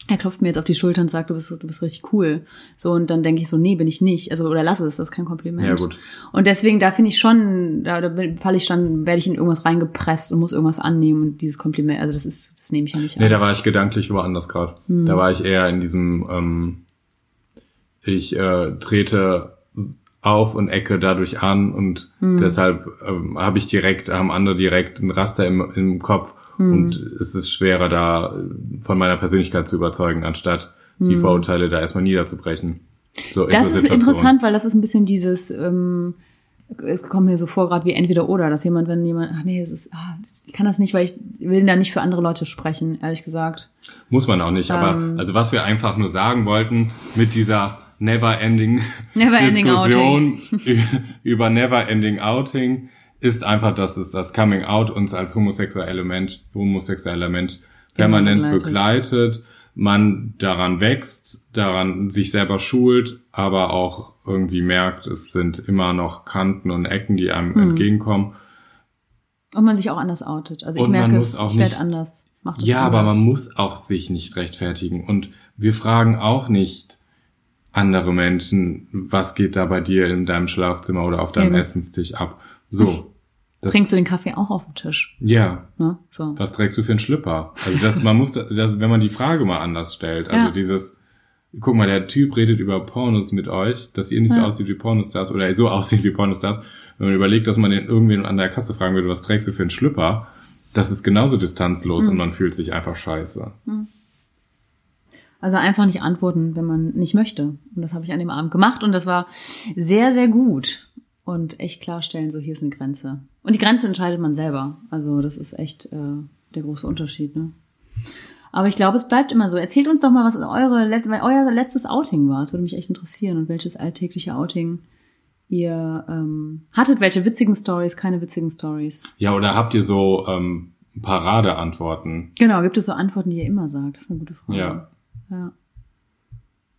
er klopft mir jetzt auf die Schulter und sagt, du bist, du bist richtig cool. So, und dann denke ich so, nee, bin ich nicht. Also, oder lass es, das ist kein Kompliment. Ja, gut. Und deswegen, da finde ich schon, da, da falle ich dann, werde ich in irgendwas reingepresst und muss irgendwas annehmen und dieses Kompliment, also das ist, das nehme ich ja nicht Nee, an. da war ich gedanklich woanders gerade. Hm. Da war ich eher in diesem, ähm, ich äh, trete auf und ecke dadurch an und Hm. deshalb ähm, habe ich direkt, haben andere direkt ein Raster im, im Kopf Hm. und es ist schwerer da äh, von meiner Persönlichkeit zu überzeugen, anstatt die Vorurteile da erstmal niederzubrechen. So Hm. das ist interessant, weil das ist ein bisschen dieses, ähm, es kommt mir so vor, gerade wie entweder oder, dass jemand, wenn jemand, ach nee, das ist, ah, ich kann das nicht, weil ich will da nicht für andere Leute sprechen, ehrlich gesagt. Muss man auch nicht, aber Ähm. also was wir einfach nur sagen wollten mit dieser never ending Never ending Diskussion über never ending outing ist einfach, dass es das Coming Out uns als homosexueller Mensch, homosexueller Mensch permanent begleitet. begleitet. man daran wächst, daran sich selber schult, aber auch irgendwie merkt, es sind immer noch Kanten und Ecken, die einem Hm. entgegenkommen. Und man sich auch anders outet. Also ich Und merke es, auch ich werde anders. Mach das Ja, anders. aber man muss auch sich nicht rechtfertigen. Und wir fragen auch nicht andere Menschen, was geht da bei dir in deinem Schlafzimmer oder auf deinem Eben. Essenstisch ab. So. Das, Trinkst du den Kaffee auch auf dem Tisch? ja. Ne? So. Was trägst du für einen Schlipper? Also das, man muss, das, wenn man die Frage mal anders stellt, also Ja. dieses, guck mal, der Typ redet über Pornos mit euch, dass ihr nicht so Ja. aussieht wie Pornostars oder so aussieht wie Pornostars. Wenn man überlegt, dass man den irgendwen an der Kasse fragen würde, was trägst du für einen Schlipper? Das ist genauso distanzlos Hm. und man fühlt sich einfach scheiße. Also einfach nicht antworten, wenn man nicht möchte. Und das habe ich an dem Abend gemacht und das war sehr, sehr gut. Und echt klarstellen, so hier ist eine Grenze. Und die Grenze entscheidet man selber. Also das ist echt äh, der große Unterschied. Ne? Aber ich glaube, es bleibt immer so. Erzählt uns doch mal, was eure, euer letztes Outing war. Es würde mich echt interessieren. Und welches alltägliche Outing ihr ähm, hattet welche witzigen Stories, keine witzigen Stories. Ja, oder habt ihr so ähm, Paradeantworten? Genau, gibt es so Antworten, die ihr immer sagt? Das ist eine gute Frage. Ja. Ja.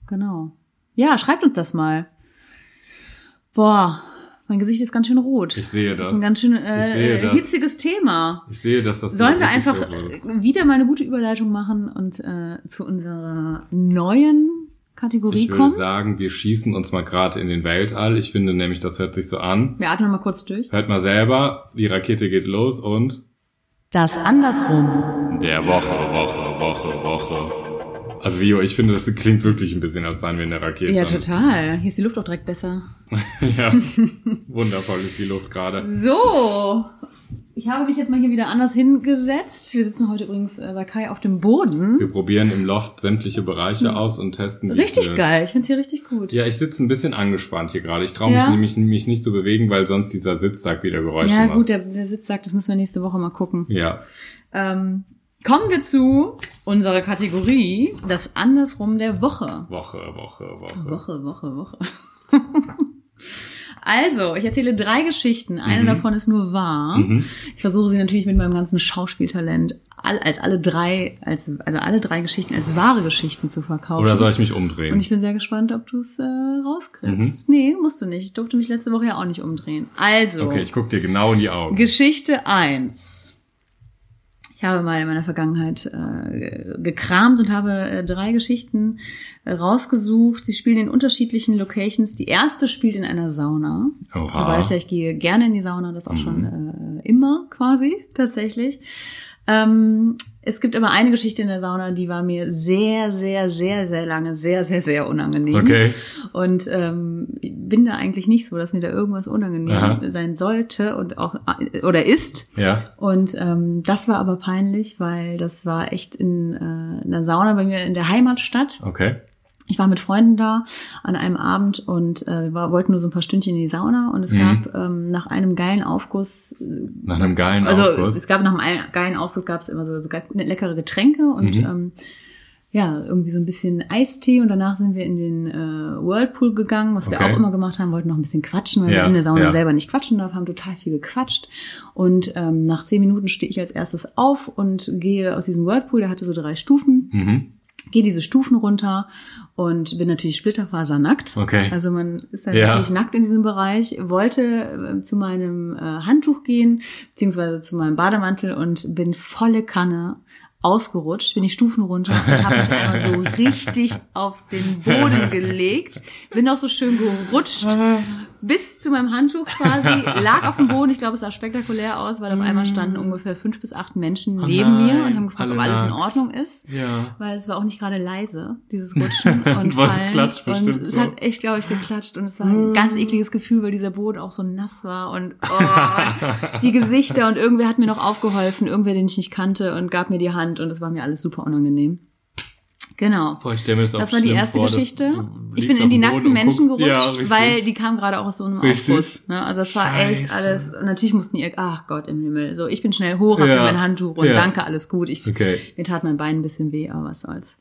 Genau. Ja, schreibt uns das mal. Boah, mein Gesicht ist ganz schön rot. Ich sehe Das das. ist ein ganz schön Ich äh, das. hitziges Thema. Ich sehe, dass das Sollen wir einfach ist. äh, wieder mal eine gute Überleitung machen und äh, zu unserer neuen Kategorie Ich würde kommen? sagen, wir schießen uns mal gerade in den Weltall. Ich finde nämlich, das hört sich so an. Wir atmen mal kurz durch. Hört mal selber, die Rakete geht los und Das andersrum. der Woche, Woche, Woche, Woche. Also Vio, ich finde, das klingt wirklich ein bisschen, als seien wir in der Rakete. Ja, total. Hier ist die Luft auch direkt besser. ja, wundervoll ist die Luft gerade. So, ich habe mich jetzt mal hier wieder anders hingesetzt. Wir sitzen heute übrigens äh, bei Kai auf dem Boden. Wir probieren im Loft sämtliche Bereiche aus und testen, wie es Richtig geil. Ich find's hier richtig gut. Ja, ich sitze ein bisschen angespannt hier gerade. Ich traue mich Ja? nämlich mich nicht zu bewegen, weil sonst dieser Sitzsack wieder Geräusche Ja, macht. gut, der, der Sitz sagt, das müssen wir nächste Woche mal gucken. Ja, Ähm, kommen wir zu unserer Kategorie, das Andersrum der Woche. Woche, Woche, Woche. Woche, Woche, Woche. Also, ich erzähle drei Geschichten. Eine Mhm. davon ist nur wahr. Mhm. Ich versuche sie natürlich mit meinem ganzen Schauspieltalent all, als alle drei, als, also alle drei Geschichten als wahre Geschichten zu verkaufen. Oder soll ich mich umdrehen? Und ich bin sehr gespannt, ob du es äh, rauskriegst. Mhm. Nee, musst du nicht. Ich durfte mich letzte Woche ja auch nicht umdrehen. Also, okay, ich guck dir genau in die Augen. Geschichte eins. Ich habe mal in meiner Vergangenheit äh, gekramt und habe äh, drei Geschichten äh, rausgesucht. Sie spielen in unterschiedlichen Locations. Die erste spielt in einer Sauna. Du Oha. weißt ja, ich gehe gerne in die Sauna, das auch Mhm. schon äh, immer quasi tatsächlich. Ähm, es gibt aber eine Geschichte in der Sauna, die war mir sehr, sehr, sehr, sehr lange sehr, sehr, sehr unangenehm. Okay. Und ähm, bin da eigentlich nicht so, dass mir da irgendwas unangenehm Aha. sein sollte und auch oder ist. Ja. Und ähm, das war aber peinlich, weil das war echt in, äh, in der Sauna bei mir in der Heimatstadt. Okay. Ich war mit Freunden da an einem Abend und äh, wir war, wollten nur so ein paar Stündchen in die Sauna und es Mhm. gab ähm, nach einem geilen Aufguss, Nach einem geilen also Aufguss. es gab nach einem ein- geilen Aufguss gab es immer so, so ge- leckere Getränke und Mhm. ähm, ja, irgendwie so ein bisschen Eistee und danach sind wir in den äh, Whirlpool gegangen, was wir Okay. auch immer gemacht haben, wollten noch ein bisschen quatschen, weil Ja, wir in der Sauna ja. selber nicht quatschen darf, haben total viel gequatscht und ähm, nach zehn Minuten stehe ich als erstes auf und gehe aus diesem Whirlpool, der hatte so drei Stufen, Mhm. Gehe diese Stufen runter und bin natürlich splitterfasernackt. Okay. Also man ist dann Ja. natürlich nackt in diesem Bereich, wollte äh, zu meinem äh, Handtuch gehen, beziehungsweise zu meinem Bademantel und bin volle Kanne ausgerutscht, bin die Stufen runter und habe mich einmal so richtig auf den Boden gelegt, bin auch so schön gerutscht bis zu meinem Handtuch quasi, lag auf dem Boden. Ich glaube, es sah spektakulär aus, weil auf einmal standen ungefähr fünf bis acht Menschen Oh neben mir und nein, haben gefragt, ob alle alles in. Ordnung ist Ja. weil es war auch nicht gerade leise, dieses Rutschen und Was Fallen. klatscht und bestimmt es so. hat echt, glaube ich, geklatscht und es war ein ganz ekliges Gefühl, weil dieser Boden auch so nass war und oh, die Gesichter und irgendwer hat mir noch aufgeholfen, irgendwer, den ich nicht kannte und gab mir die Hand und es war mir alles super unangenehm. Genau. Boah, ich mir das Das war die erste vor, Geschichte. Ich bin in die nackten Menschen guckst- ja, gerutscht, richtig. weil die kamen gerade auch aus so einem Richtig. Aufguss. Ne? Also es war echt alles. Und natürlich mussten die, ach Gott im Himmel. So, ich bin schnell hoch, hab Ja. mir mein Handtuch und Ja. danke, alles gut. Ich, Okay. mir tat mein Bein ein bisschen weh, aber was soll's.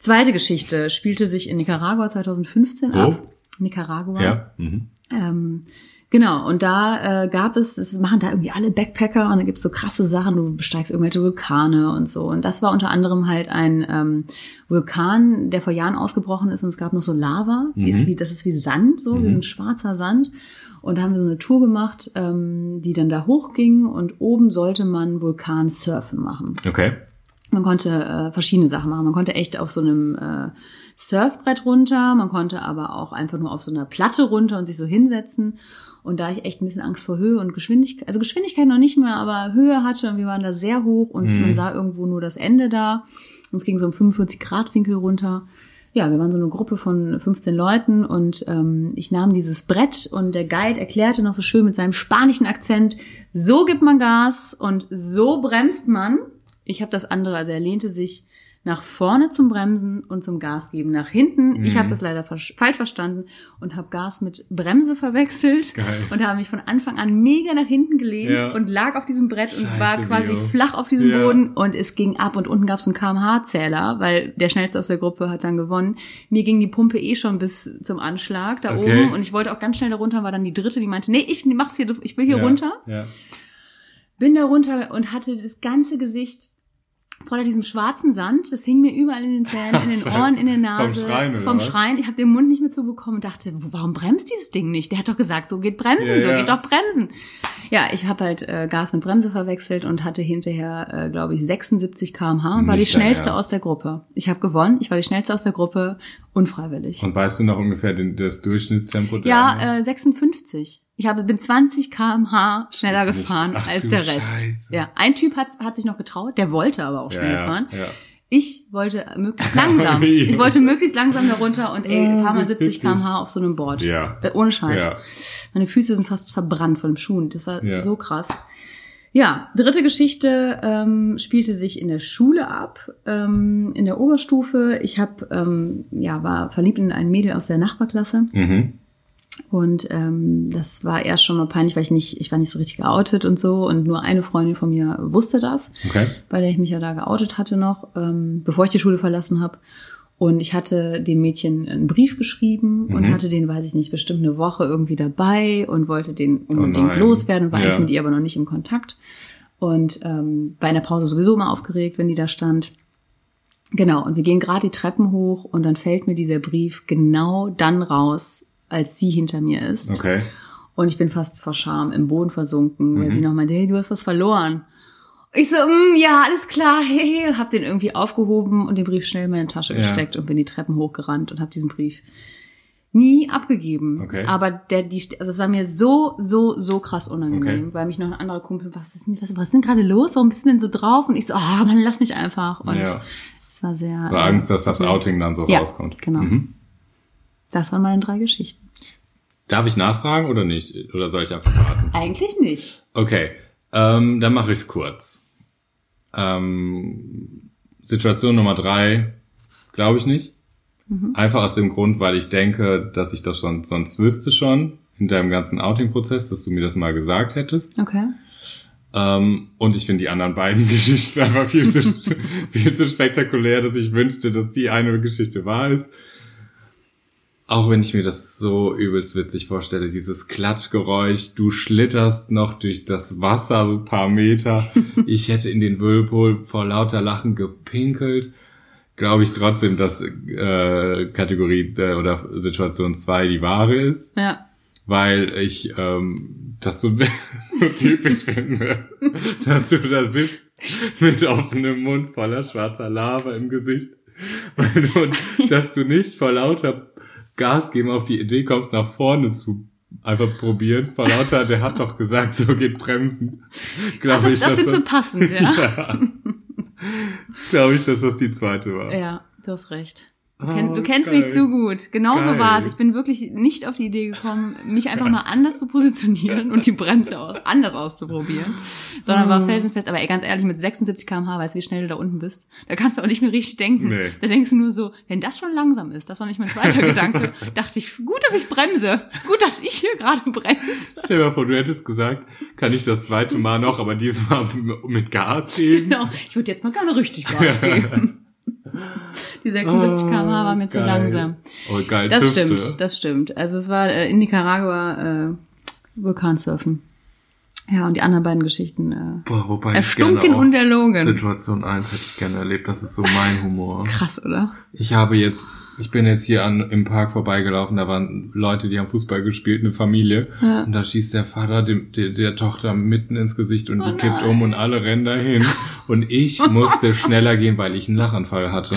Zweite Geschichte spielte sich in Nicaragua 2015 Wo? ab. Nicaragua. Ja. Mhm. Ähm, genau, und da äh, gab es, das machen da irgendwie alle Backpacker und da gibt's so krasse Sachen, du besteigst irgendwelche Vulkane und so. Und das war unter anderem halt ein ähm, Vulkan, der vor Jahren ausgebrochen ist und es gab noch so Lava, die ist Mhm. wie, das ist wie Sand, so, wie so ein schwarzer Sand. Und da haben wir so eine Tour gemacht, ähm, die dann da hochging und oben sollte man Vulkansurfen machen. Okay. Man konnte äh, verschiedene Sachen machen. Man konnte echt auf so einem äh, Surfbrett runter, man konnte aber auch einfach nur auf so einer Platte runter und sich so hinsetzen. Und da ich echt ein bisschen Angst vor Höhe und Geschwindigkeit, also Geschwindigkeit noch nicht mehr, aber Höhe hatte und wir waren da sehr hoch und Mhm. man sah irgendwo nur das Ende da. Und es ging so um 45 Grad Winkel runter. Ja, wir waren so eine Gruppe von 15 Leuten und ähm, ich nahm dieses Brett und der Guide erklärte noch so schön mit seinem spanischen Akzent, so gibt man Gas und so bremst man. Ich habe das andere, also er lehnte sich nach vorne zum Bremsen und zum Gas geben. Nach hinten, ich Mhm. habe das leider falsch verstanden und habe Gas mit Bremse verwechselt Geil. und habe mich von Anfang an mega nach hinten gelehnt Ja. und lag auf diesem Brett und Scheiße, war quasi Dio. flach auf diesem Ja. Boden und es ging ab und unten gab es einen kmh-Zähler, weil der schnellste aus der Gruppe hat dann gewonnen. Mir ging die Pumpe eh schon bis zum Anschlag da Okay. oben und ich wollte auch ganz schnell da runter, war dann die dritte, die meinte, nee, ich mach's hier, ich will hier ja, runter. Bin da runter und hatte das ganze Gesicht voller diesem schwarzen Sand. Das hing mir überall in den Zähnen, in den. Ohren, in der Nase. Vom Schreien, oder Vom? Schreien. Ich habe den Mund nicht mehr zubekommen und dachte, warum bremst dieses Ding nicht? Der hat doch gesagt, so geht bremsen, Ja, so ja. geht doch bremsen. Ja, ich habe halt äh, Gas mit Bremse verwechselt und hatte hinterher, äh, glaube ich, 76 km/h und war die schnellste Ernst. aus der Gruppe. Ich habe gewonnen. Ich war die schnellste aus der Gruppe, unfreiwillig. Und weißt du noch ungefähr den, das Durchschnittstempo der ja, äh, 56. Ich habe, bin 20 km/h schneller gefahren Ach als der Rest. Scheiße. Ja, ein Typ hat, hat sich noch getraut, der wollte aber auch schnell ja, fahren. Ja. Ich wollte möglichst langsam. Ich wollte möglichst langsam da runter und ey, Ah, fahr mal wie 70 witzig. km/h auf so einem Board. Ja. Äh, ohne Scheiß. Ja. Meine Füße sind fast verbrannt von dem Schuh. Das war Ja. so krass. Ja, dritte Geschichte ähm, spielte sich in der Schule ab, ähm, in der Oberstufe. Ich hab, ähm, ja, war verliebt in ein Mädel aus der Nachbarklasse. Mhm. Und ähm, das war erst schon mal peinlich, weil ich nicht, ich war nicht so richtig geoutet und so. Und nur eine Freundin von mir wusste das, Okay. bei der ich mich ja da geoutet hatte noch, ähm, bevor ich die Schule verlassen habe. Und ich hatte dem Mädchen einen Brief geschrieben und Mhm. hatte den, weiß ich nicht, bestimmt eine Woche irgendwie dabei und wollte den unbedingt Oh loswerden und war Ja. eigentlich mit ihr aber noch nicht im Kontakt. Und ähm, bei einer Pause sowieso immer aufgeregt, wenn die da stand. Genau, und wir gehen gerade die Treppen hoch und dann fällt mir dieser Brief genau dann raus, als sie hinter mir ist. Okay. Und ich bin fast vor Scham im Boden versunken, weil Mhm. sie noch meinte, hey, du hast was verloren. Ich so, mm, ja, alles klar, hey, hab den irgendwie aufgehoben und den Brief schnell in meine Tasche Ja. gesteckt und bin die Treppen hochgerannt und hab diesen Brief nie abgegeben. Okay. Aber der, die, also es war mir so, so, so krass unangenehm, Okay. weil mich noch ein anderer Kumpel, was, was, ist denn- was, was ist denn gerade los? Warum bist du denn so drauf? Und ich so, ah, Mann, lass mich einfach. Und Ja. es war sehr. So Angst, dass das äh, Outing dann so Ja, rauskommt. genau. Mhm. Das waren meine drei Geschichten. Darf ich nachfragen oder nicht? Oder soll ich einfach warten? Eigentlich nicht. Okay, ähm, dann mache ich es kurz. Ähm, Situation Nummer drei, glaube ich nicht. Einfach aus dem Grund, weil ich denke, dass ich das schon sonst wüsste schon in deinem ganzen Outing-Prozess, dass du mir das mal gesagt hättest. Okay. Ähm, und ich finde die anderen beiden Geschichten einfach viel zu, viel zu spektakulär, dass ich wünschte, dass die eine Geschichte wahr ist. Auch wenn ich mir das so übelst witzig vorstelle, dieses Klatschgeräusch, du schlitterst noch durch das Wasser so ein paar Meter. Ich hätte in den Whirlpool vor lauter Lachen gepinkelt. Glaube ich trotzdem, dass äh, Kategorie äh, oder Situation 2 die wahre ist Ja. weil ich ähm, das so, so typisch finde, dass du da sitzt mit offenem Mund voller schwarzer Lava im Gesicht weil du, dass du nicht vor lauter Gas geben auf die Idee kommst, nach vorne zu einfach probieren. Vor lauter, der hat doch gesagt, so geht bremsen. Ach, Glaube das, ich, das findest du passend, ja. ja. Glaube ich, dass das die zweite war. Ja, du hast recht. Du, Oh, kenn, du kennst geil. mich zu gut. Genauso war es. Ich bin wirklich nicht auf die Idee gekommen, mich einfach mal anders zu positionieren und die Bremse aus, anders auszuprobieren, sondern Oh. war felsenfest. Aber ey, ganz ehrlich, mit 76 km/h, weißt du, wie schnell du da unten bist? Da kannst du auch nicht mehr richtig denken. Nee. Da denkst du nur so, wenn das schon langsam ist, das war nicht mein zweiter Gedanke, dachte ich, gut, dass ich bremse. Gut, dass ich hier gerade bremse. Stell dir mal vor, du hättest gesagt, kann ich das zweite Mal noch, aber diesmal mit Gas geben. Genau. Ich würde jetzt mal gerne richtig Gas geben. Die 76 km/h war mir zu Geil. langsam. Oh, geil. Das Tüfte. stimmt, das stimmt. Also es war äh, in Nicaragua äh, Vulkansurfen. Ja, und die anderen beiden Geschichten äh, Boah, wobei erstunken und erlogen. Situation 1 hätte ich gerne erlebt. Das ist so mein Humor. Krass, oder? Ich habe jetzt, ich bin jetzt hier an, im Park vorbeigelaufen, da waren Leute, die haben Fußball gespielt, eine Familie. Ja. Und da schießt der Vater dem, der, der Tochter mitten ins Gesicht und die Oh kippt nein. um und alle rennen dahin. Und ich musste schneller gehen, weil ich einen Lachanfall hatte.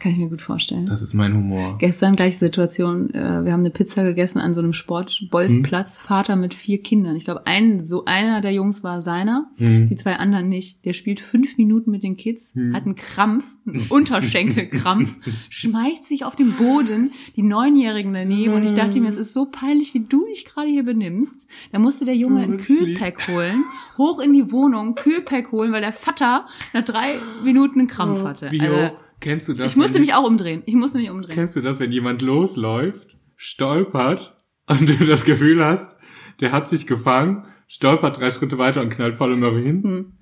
Kann ich mir gut vorstellen. Das ist mein Humor. Gestern gleiche Situation. Äh, wir haben eine Pizza gegessen an so einem Sportbolzplatz. Vater mit vier Kindern. Ich glaube, ein, so einer der Jungs war seiner, Hm. die zwei anderen nicht. Der spielt fünf Minuten mit den Kids, Hm. hat einen Krampf, einen Unterschenkelkrampf, schmeißt sich auf den Boden, die Neunjährigen daneben. Und ich dachte mir, es ist so peinlich, wie du dich gerade hier benimmst. Da musste der Junge Oh, ein. Kühlpack holen, hoch in die Wohnung, Kühlpack holen, weil der Vater nach drei Minuten einen Krampf hatte. Bio, Also, Kennst du das? Ich musste mich auch umdrehen. Ich musste mich umdrehen. Kennst du das, wenn jemand losläuft, stolpert und du das Gefühl hast, der hat sich gefangen, stolpert drei Schritte weiter und knallt voll im Möhre hin? Hm.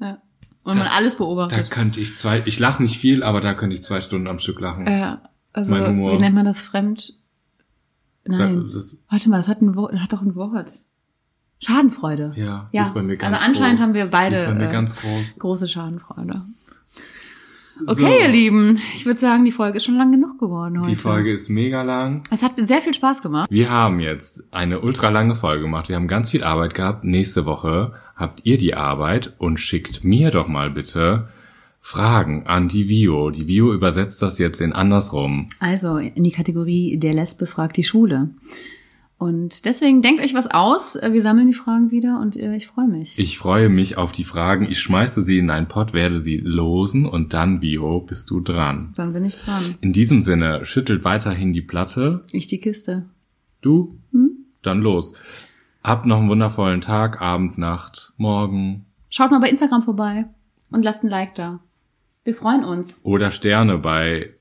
Ja. Und Da- man alles Da beobachtet. könnte ich zwei, ich lache nicht viel, aber da könnte ich zwei Stunden am Stück lachen. Äh, also, Mein Humor. wie nennt man das? Fremd? Nein. Da, das, Warte mal, das hat, ein Wort, das hat doch ein Wort. Schadenfreude. ja, Ja, ist bei mir ganz also anscheinend groß. haben wir beide, ist bei mir äh, ganz groß. Große Schadenfreude. Okay, So. ihr Lieben. Ich würde sagen, die Folge ist schon lang genug geworden heute. Die Folge ist mega lang. Es hat sehr viel Spaß gemacht. Wir haben jetzt eine ultra lange Folge gemacht. Wir haben ganz viel Arbeit gehabt. Nächste Woche habt ihr die Arbeit und schickt mir doch mal bitte Fragen an die Vio. Die Vio übersetzt das jetzt in andersrum. Also in die Kategorie der Lesbe fragt die Schule. Und deswegen denkt euch was aus. Wir sammeln die Fragen wieder und äh, ich freue mich. Ich freue mich auf die Fragen. Ich schmeiße sie in einen Pott, werde sie losen und dann, Vio, bist du dran. Dann bin ich dran. In diesem Sinne, schüttelt weiterhin die Platte. Ich die Kiste. Du? Hm? Dann los. Habt noch einen wundervollen Tag, Abend, Nacht, Morgen Schaut mal bei Instagram vorbei und lasst ein Like da. Wir freuen uns. oder Sterne bei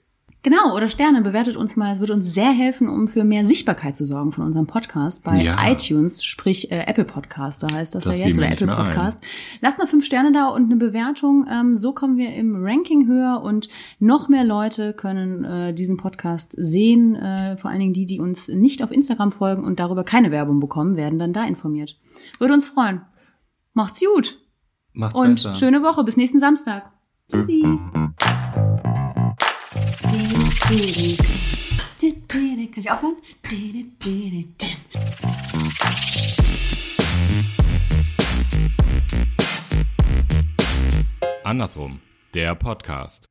Genau, oder Sterne, bewertet uns mal. Es wird uns sehr helfen, um für mehr Sichtbarkeit zu sorgen von unserem Podcast bei Ja. iTunes, sprich äh, Apple Podcast, da heißt das, Das ja jetzt, oder Apple mehr ein. Podcast. Lasst mal fünf Sterne da und eine Bewertung. Ähm, so kommen wir im Ranking höher und noch mehr Leute können äh, diesen Podcast sehen. Äh, vor allen Dingen die, die uns nicht auf Instagram folgen und darüber keine Werbung bekommen, werden dann da informiert. Würde uns freuen. Macht's gut Macht's und besser. schöne Woche. Bis nächsten Samstag. Tschüssi. Kann ich aufhören? Andersrum, der Podcast.